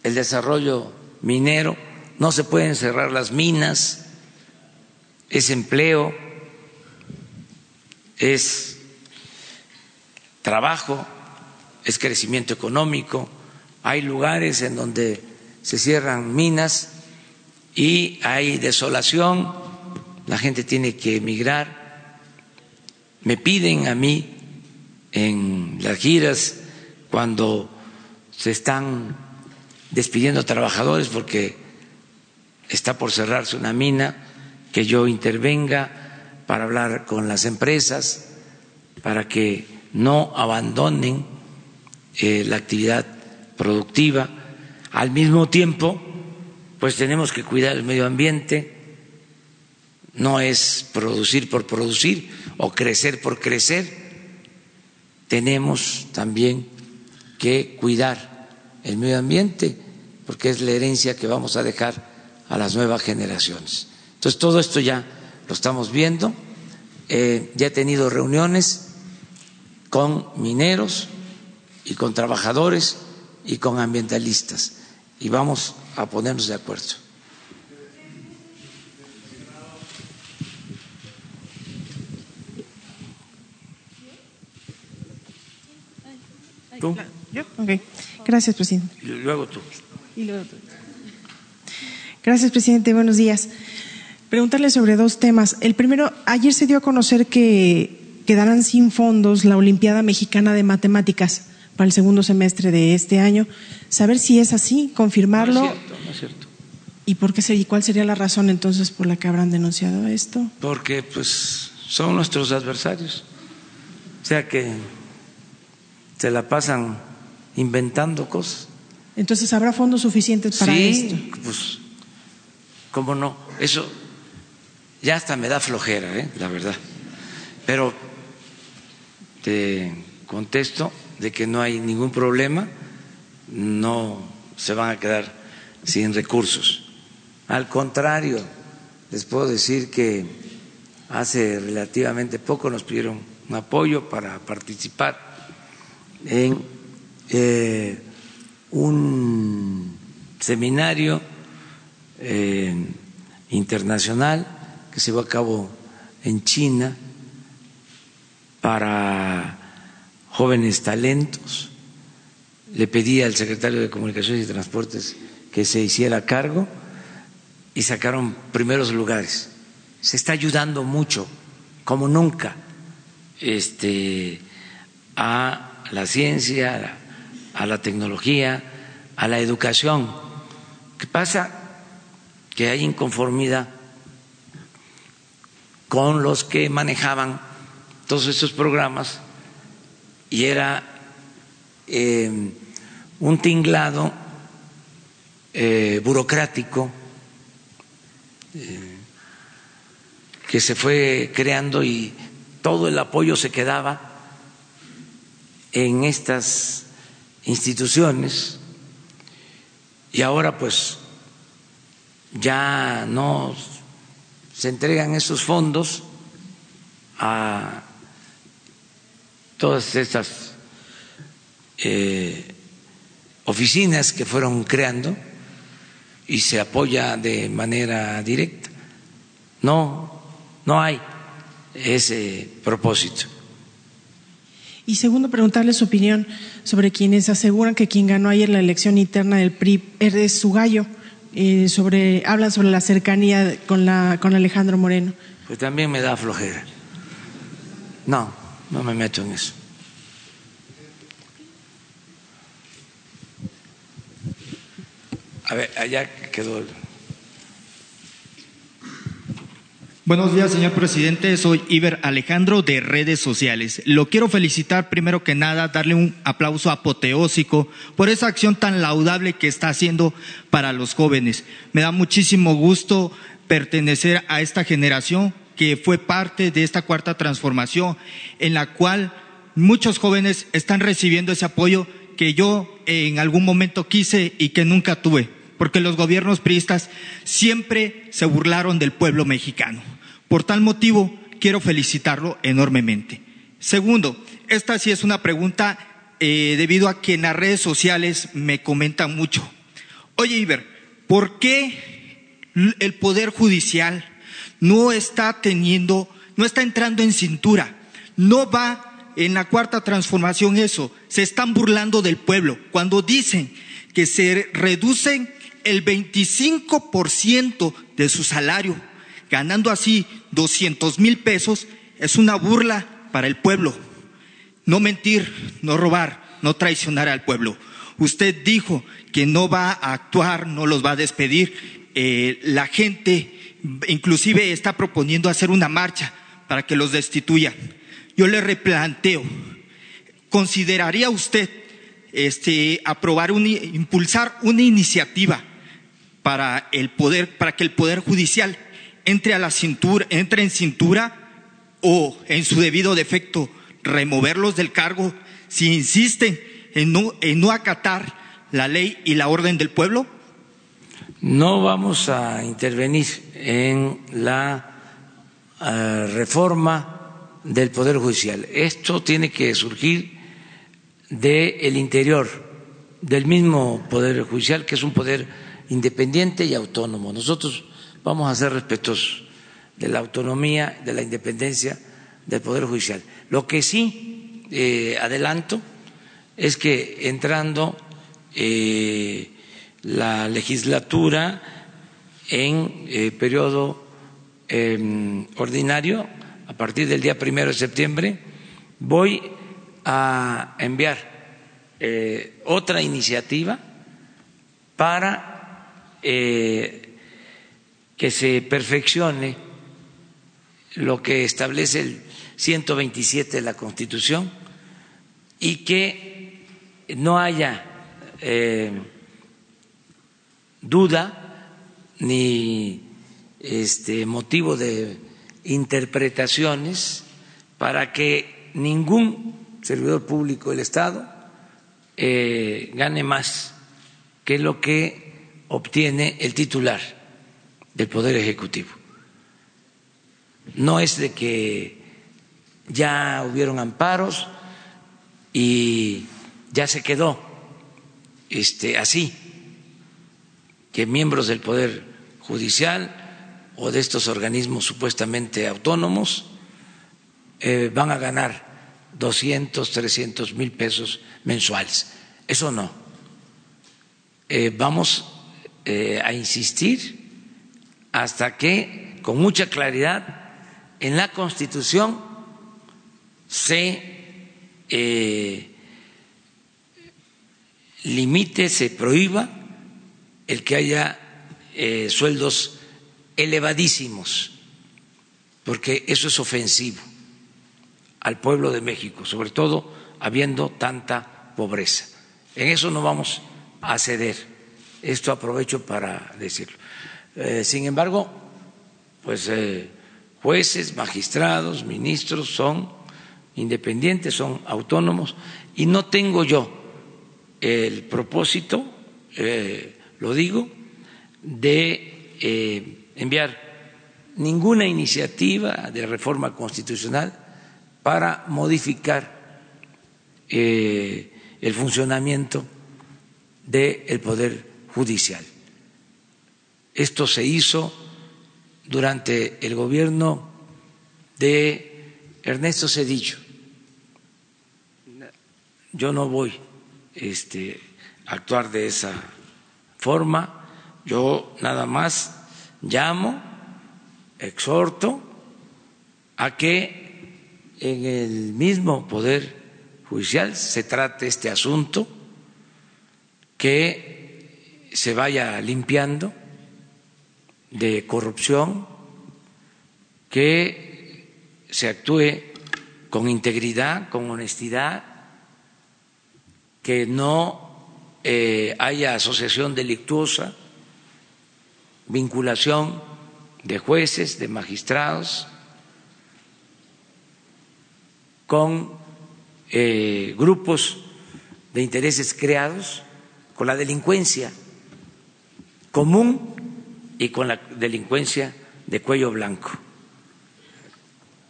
El desarrollo minero, no se pueden cerrar las minas, es empleo, es trabajo, es crecimiento económico. Hay lugares en donde se cierran minas y hay desolación, la gente tiene que emigrar. Me piden a mí en las giras cuando se están despidiendo trabajadores porque está por cerrarse una mina, que yo intervenga para hablar con las empresas, para que no abandonen eh, la actividad productiva. Al mismo tiempo, pues tenemos que cuidar el medio ambiente, no es producir por producir o crecer por crecer, tenemos también que cuidar el medio ambiente porque es la herencia que vamos a dejar a las nuevas generaciones. Entonces, todo esto ya lo estamos viendo, eh, ya he tenido reuniones con mineros y con trabajadores y con ambientalistas. Y vamos a ponernos de acuerdo. ¿Tú? Gracias, presidente. Y luego tú. Y luego tú. Gracias, presidente. Buenos días. Preguntarle sobre dos temas. El primero, ayer se dio a conocer que quedarán sin fondos la Olimpiada Mexicana de Matemáticas para el segundo semestre de este año. Saber si es así, confirmarlo. No es cierto, no es cierto. ¿Y por qué y cuál sería la razón entonces por la que habrán denunciado esto? Porque pues son nuestros adversarios. O sea que se la pasan inventando cosas. Entonces habrá fondos suficientes para sí, esto. pues cómo no. Eso ya hasta me da flojera, ¿eh? la verdad. Pero te contesto de que no hay ningún problema, no se van a quedar sin recursos. Al contrario, les puedo decir que hace relativamente poco nos pidieron un apoyo para participar en eh, un seminario eh, internacional que se llevó a cabo en China para jóvenes talentos le pedí al secretario de Comunicaciones y Transportes que se hiciera cargo y sacaron primeros lugares. Se está ayudando mucho, como nunca, este, a la ciencia, a la tecnología, a la educación. ¿Qué pasa? Que hay inconformidad con los que manejaban todos estos programas y era eh, un tinglado eh, burocrático eh, que se fue creando y todo el apoyo se quedaba en estas instituciones. Y ahora pues ya no se entregan esos fondos a todas estas eh, oficinas que fueron creando y se apoya de manera directa. No, no hay ese propósito. Y segundo, preguntarle su opinión sobre quienes aseguran que quien ganó ayer la elección interna del PRI es su gallo. Eh, sobre, hablan sobre la cercanía con, la, con Alejandro Moreno. Pues también me da flojera. No, no me meto en eso. A ver, allá quedó. Buenos días, señor presidente. Soy Iber Alejandro de redes sociales. Lo quiero felicitar primero que nada, darle un aplauso apoteósico por esa acción tan laudable que está haciendo para los jóvenes. Me da muchísimo gusto pertenecer a esta generación que fue parte de esta cuarta transformación en la cual muchos jóvenes están recibiendo ese apoyo que yo en algún momento quise y que nunca tuve, porque los gobiernos priistas siempre se burlaron del pueblo mexicano. Por tal motivo, quiero felicitarlo enormemente. Segundo, esta sí es una pregunta eh, debido a que en las redes sociales me comentan mucho. Oye, Iber, ¿por qué el Poder Judicial no está teniendo, no está entrando en cintura? No va en la cuarta transformación eso. Se están burlando del pueblo cuando dicen que se reducen el 25% de su salario ganando así 200 mil pesos, es una burla para el pueblo. No mentir, no robar, no traicionar al pueblo. Usted dijo que no va a actuar, no los va a despedir. Eh, la gente inclusive está proponiendo hacer una marcha para que los destituyan. Yo le replanteo, ¿consideraría usted este, aprobar, un, impulsar una iniciativa para el poder, para que el poder judicial entre a la cintura, entre en cintura o en su debido defecto removerlos del cargo si insisten en no, en no acatar la ley y la orden del pueblo? No vamos a intervenir en la uh, reforma del Poder Judicial. Esto tiene que surgir del el interior del mismo Poder Judicial, que es un poder independiente y autónomo. Nosotros vamos a ser respetuosos de la autonomía, de la independencia del Poder Judicial. Lo que sí eh, adelanto es que entrando eh, la legislatura en eh, periodo em, ordinario, a partir del día primero de septiembre, voy a enviar otra iniciativa para que se perfeccione lo que establece el 127 de la Constitución y que no haya eh, duda ni este motivo de interpretaciones para que ningún servidor público del Estado eh, gane más que lo que obtiene el titular del Poder Ejecutivo. No es de que ya hubieron amparos y ya se quedó este, así, que miembros del Poder Judicial o de estos organismos supuestamente autónomos eh, van a ganar 200, 300 mil pesos mensuales. Eso no. Eh, vamos eh, a insistir hasta que, con mucha claridad, en la Constitución se limite, se prohíba el que haya sueldos elevadísimos, porque eso es ofensivo al pueblo de México, sobre todo habiendo tanta pobreza. En eso no vamos a ceder. Esto aprovecho para decirlo. Eh, sin embargo, pues eh, jueces, magistrados, ministros son independientes, son autónomos y no tengo yo el propósito, eh, lo digo, de enviar ninguna iniciativa de reforma constitucional para modificar el funcionamiento del Poder Judicial. Esto se hizo durante el gobierno de Ernesto Cedillo. Yo no voy este, a actuar de esa forma, yo nada más llamo, exhorto a que en el mismo Poder Judicial se trate este asunto, que se vaya limpiando de corrupción, que se actúe con integridad, con honestidad, que no eh, haya asociación delictuosa, vinculación de jueces, de magistrados, con eh, grupos de intereses creados, con la delincuencia común y con la delincuencia de cuello blanco.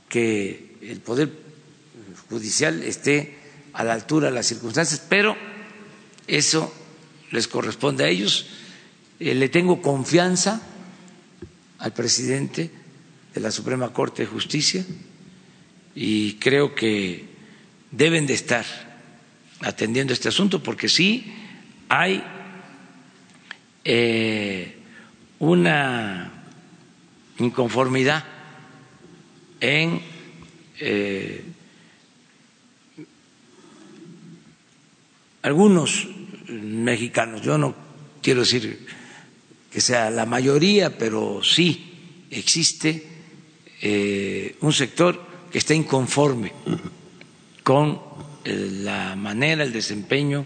Que el Poder Judicial esté a la altura de las circunstancias, pero eso les corresponde a ellos. Eh, le tengo confianza al presidente de la Suprema Corte de Justicia y creo que deben de estar atendiendo este asunto porque sí hay eh, una inconformidad en eh, algunos mexicanos. Yo no quiero decir que sea la mayoría, pero sí existe eh, un sector que está inconforme con la manera, el desempeño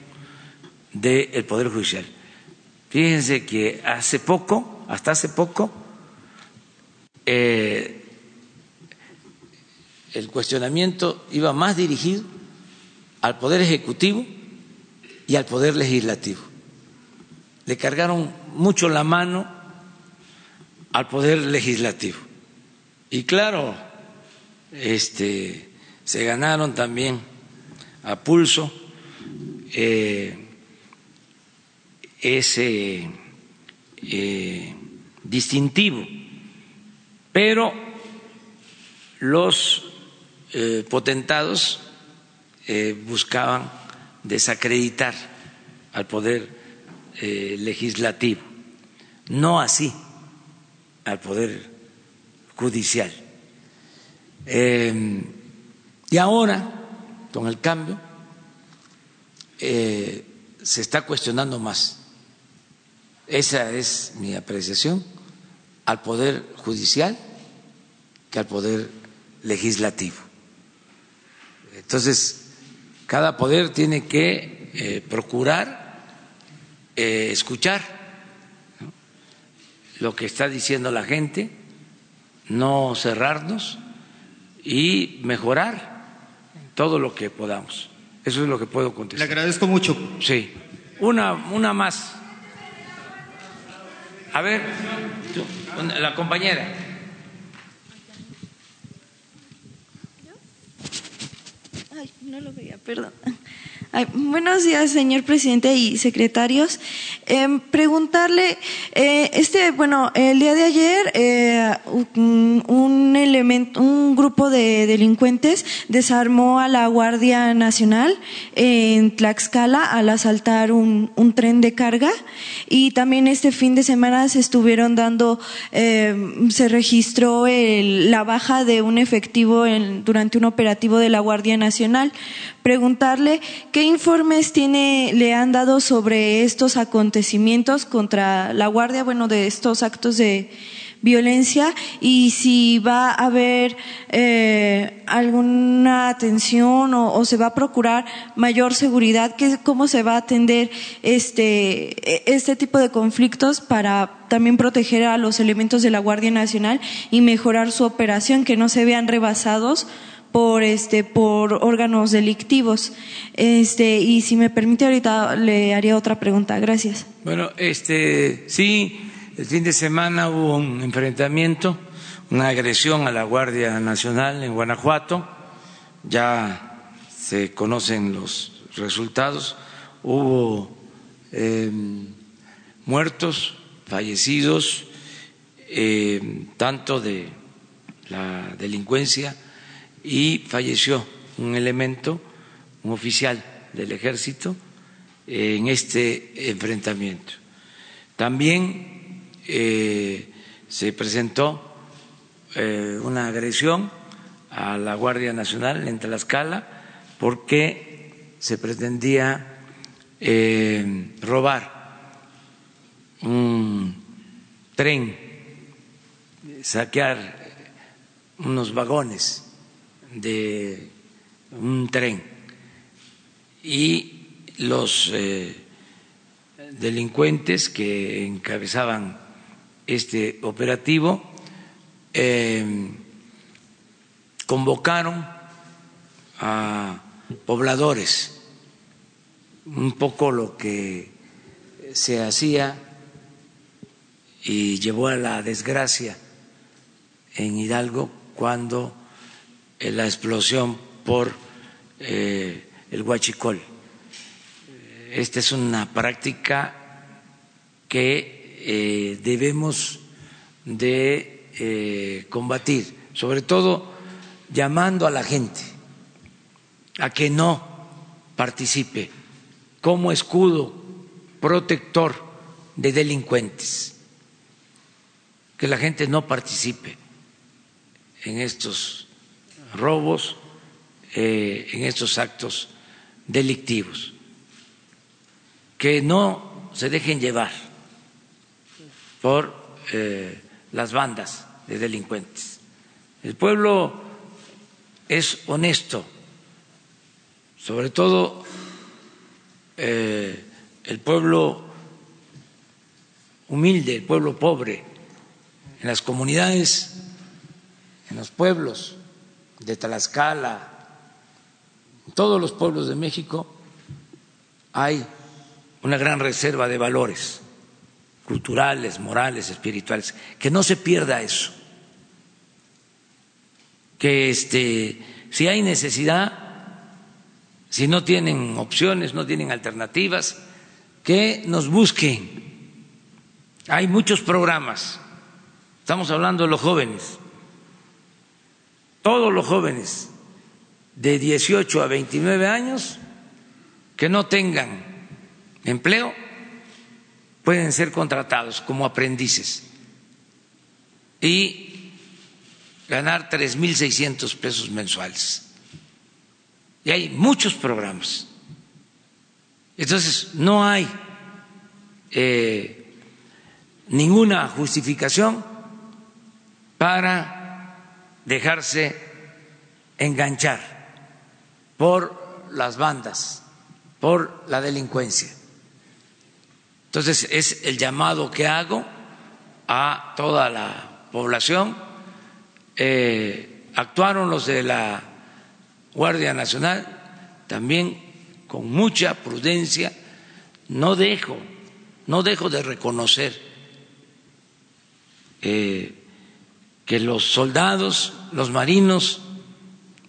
del Poder Judicial. Fíjense que hace poco, hasta hace poco, eh, el cuestionamiento iba más dirigido al Poder Ejecutivo y al Poder Legislativo. Le cargaron mucho la mano al Poder Legislativo. Y claro, este, se ganaron también a pulso eh, ese eh, distintivo, pero los eh, potentados buscaban desacreditar al poder legislativo, no así al poder judicial. y ahora con el cambio, eh, se está cuestionando más. Esa es mi apreciación al Poder Judicial que al Poder Legislativo. Entonces, cada poder tiene que eh, procurar eh, escuchar lo que está diciendo la gente, no cerrarnos y mejorar todo lo que podamos. Eso es lo que puedo contestar. Le agradezco mucho. Sí. Una, una más. A ver, la compañera. Ay, no lo veía, perdón. Buenos días, señor presidente y secretarios. Em, preguntarle, eh, este, bueno, el día de ayer eh, un, elemento, un grupo de delincuentes desarmó a la Guardia Nacional en Tlaxcala al asaltar un, tren de carga y también este fin de semana se estuvieron dando, em, se registró la baja de un efectivo durante un operativo de la Guardia Nacional preguntarle qué informes tiene, le han dado sobre estos acontecimientos contra la Guardia, bueno, de estos actos de violencia y si va a haber eh, alguna atención o, se va a procurar mayor seguridad, que, cómo se va a atender este, este tipo de conflictos para también proteger a los elementos de la Guardia Nacional y mejorar su operación, que no se vean rebasados por este por órganos delictivos. Este, y si me permite ahorita le haría otra pregunta. Gracias. Bueno, este sí, el fin de semana hubo un enfrentamiento, una agresión a la Guardia Nacional en Guanajuato. Ya se conocen los resultados. Hubo em, muertos, fallecidos, em, tanto de la delincuencia y falleció un elemento, un oficial del ejército, en este enfrentamiento. También eh, se presentó eh, una agresión a la Guardia Nacional en Tlaxcala porque se pretendía eh, robar un tren, saquear unos vagones de un tren. Y los eh, delincuentes que encabezaban este operativo eh, convocaron a pobladores, un poco lo que se hacía y llevó a la desgracia en Hidalgo cuando la explosión por eh, el huachicol. Esta es una práctica que eh, debemos de combatir, sobre todo llamando a la gente a que no participe como escudo protector de delincuentes, que la gente no participe en estos robos eh, en estos actos delictivos, que no se dejen llevar por eh, las bandas de delincuentes. El pueblo es honesto, sobre todo eh, el pueblo humilde, el pueblo pobre, en las comunidades, en los pueblos de Tlaxcala, en todos los pueblos de México hay una gran reserva de valores culturales, morales, espirituales, que no se pierda eso, que este, si hay necesidad, si no tienen opciones, no tienen alternativas, que nos busquen. Hay muchos programas, estamos hablando de los jóvenes, todos los jóvenes de 18 a 29 años que no tengan empleo pueden ser contratados como aprendices y ganar 3.600 pesos mensuales. Y hay muchos programas. Entonces, no hay eh, ninguna justificación para dejarse enganchar por las bandas, por la delincuencia. Entonces es el llamado que hago a toda la población. Eh, actuaron los de la Guardia Nacional también con mucha prudencia. No dejo, no dejo de reconocer eh, que los soldados, los marinos,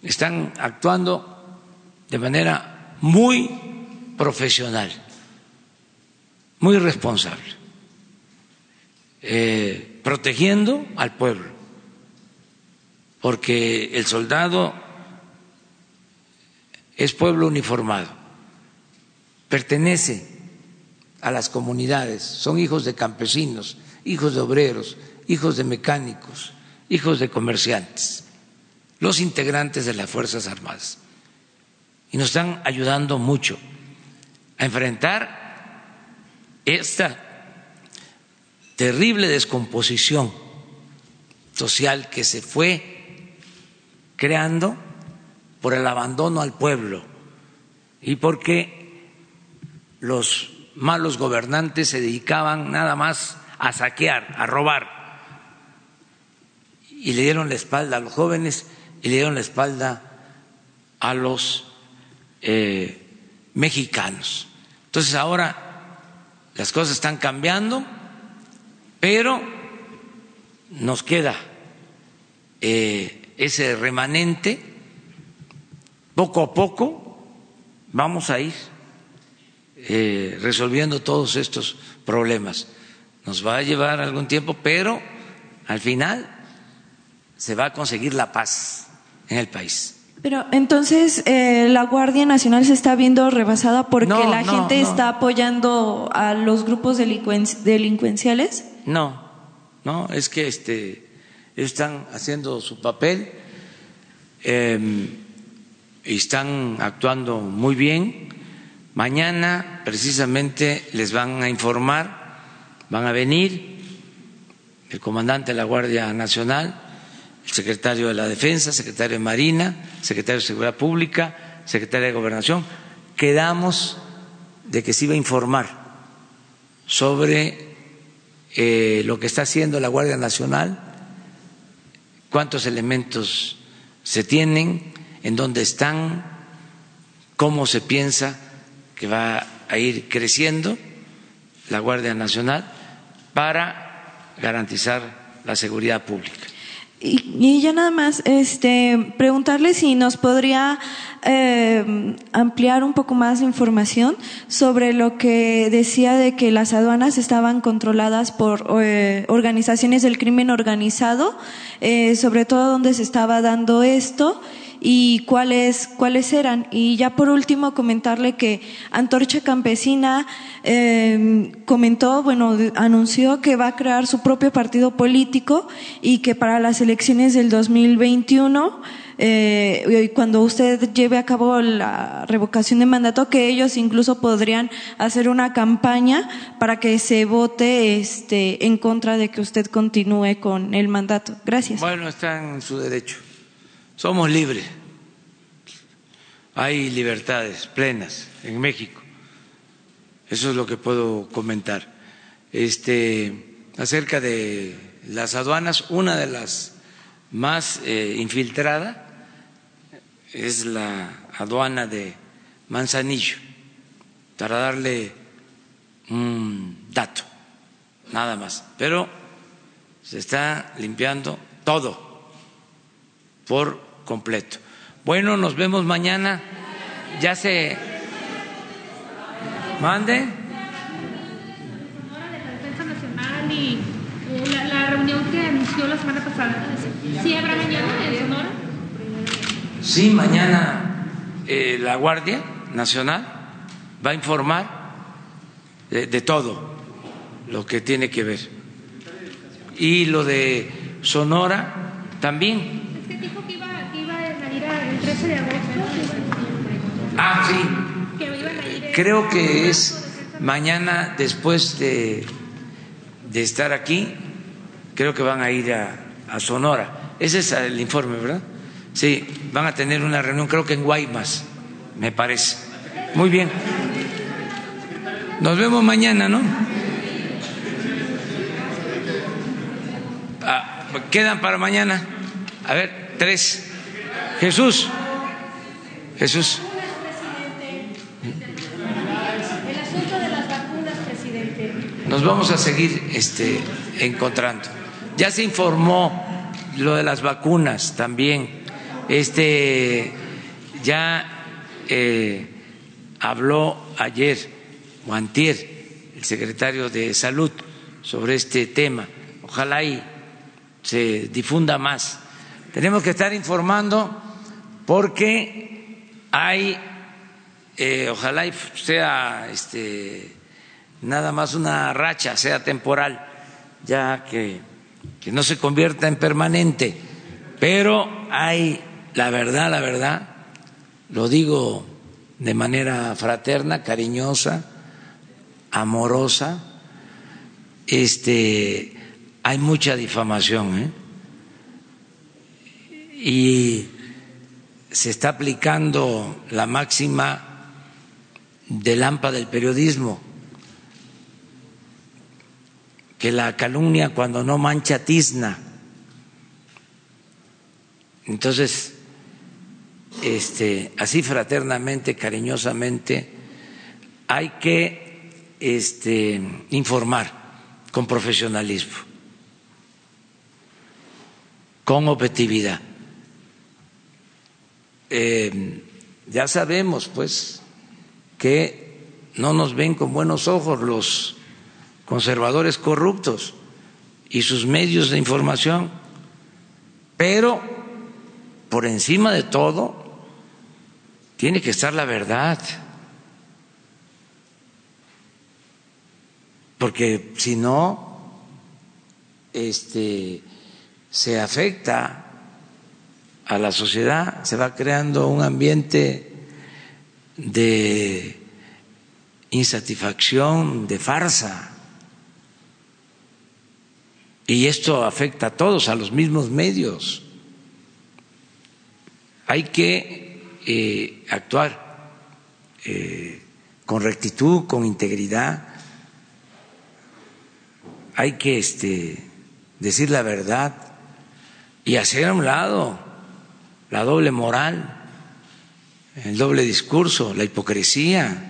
están actuando de manera muy profesional, muy responsable, eh, protegiendo al pueblo, porque el soldado es pueblo uniformado, pertenece a las comunidades, son hijos de campesinos, hijos de obreros, hijos de mecánicos, hijos de comerciantes, los integrantes de las Fuerzas Armadas. Y nos están ayudando mucho a enfrentar esta terrible descomposición social que se fue creando por el abandono al pueblo y porque los malos gobernantes se dedicaban nada más a saquear, a robar. Y le dieron la espalda a los jóvenes y le dieron la espalda a los eh, mexicanos. Entonces ahora las cosas están cambiando, pero nos queda eh, ese remanente. Poco a poco vamos a ir eh, resolviendo todos estos problemas. Nos va a llevar algún tiempo, pero al final se va a conseguir la paz en el país. Pero entonces eh, la Guardia Nacional se está viendo rebasada porque la gente está apoyando a los grupos delincuenciales. No, no, es que este, ellos están haciendo su papel em, y están actuando muy bien. Mañana precisamente les van a informar, van a venir el comandante de la Guardia Nacional el secretario de la Defensa, secretario de Marina, secretario de Seguridad Pública, secretario de Gobernación, quedamos de que se iba a informar sobre eh, lo que está haciendo la Guardia Nacional, cuántos elementos se tienen, en dónde están, cómo se piensa que va a ir creciendo la Guardia Nacional para garantizar la seguridad pública. Y, ya nada más, este, preguntarle si nos podría eh, ampliar un poco más información sobre lo que decía de que las aduanas estaban controladas por eh, organizaciones del crimen organizado, eh, sobre todo dónde se estaba dando esto y cuáles, cuáles eran. Y ya por último comentarle que Antorcha Campesina eh, comentó, bueno, anunció que va a crear su propio partido político y que para las elecciones del 2021 eh, cuando usted lleve a cabo la revocación de mandato, que ellos incluso podrían hacer una campaña para que se vote este, en contra de que usted continúe con el mandato. Gracias. Bueno, está en su derecho somos libres. Hay libertades plenas en México. Eso es lo que puedo comentar. Este, acerca de las aduanas, una de las más eh, infiltradas es la aduana de Manzanillo, para darle un dato, nada más. Pero se está limpiando todo por completo. Bueno, nos vemos mañana. Ya se mande. y la, la reunión que anunció la semana pasada. ¿Sí habrá mañana en Sonora? Sí, mañana eh, la Guardia Nacional va a informar de, de, todo lo que tiene que ver. Y lo de Sonora también Ah, sí. Creo que es mañana después de, de estar aquí, creo que van a ir a, a, Sonora. Ese es el informe, ¿verdad? Sí, van a tener una reunión, creo que en Guaymas, me parece. Muy bien. Nos vemos mañana, ¿no? Ah, quedan para mañana. A ver, tres. Jesús. Jesús. nos vamos a seguir este, encontrando. Ya se informó lo de las vacunas también. Este, ya eh, habló ayer o antier el secretario de Salud sobre este tema. Ojalá y se difunda más. Tenemos que estar informando porque hay, eh, ojalá y sea este, nada más una racha, sea temporal, ya que, que no se convierta en permanente, pero hay, la verdad, la verdad, lo digo de manera fraterna, cariñosa, amorosa, este, hay mucha difamación ¿eh? y se está aplicando la máxima del AMPA del periodismo, que la calumnia cuando no mancha tizna. Entonces, este, así fraternamente, cariñosamente, hay que este, informar con profesionalismo, con objetividad. Eh, ya sabemos, pues, que no nos ven con buenos ojos los conservadores corruptos y sus medios de información, pero por encima de todo tiene que estar la verdad. Porque si no, este, se afecta a la sociedad, se va creando un ambiente de insatisfacción, de farsa. Y esto afecta a todos, a los mismos medios. Hay que eh, actuar eh, con rectitud, con integridad. Hay que este, decir la verdad y hacer a un lado la doble moral, el doble discurso, la hipocresía.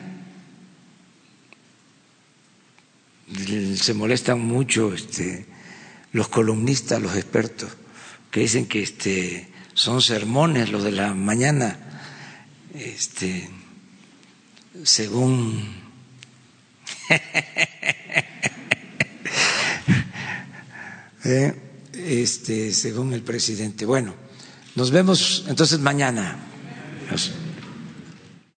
Se molestan mucho este, los columnistas, los expertos, que dicen que este, son sermones los de la mañana este, según (laughs) eh, este, según el presidente. Bueno, nos vemos entonces mañana.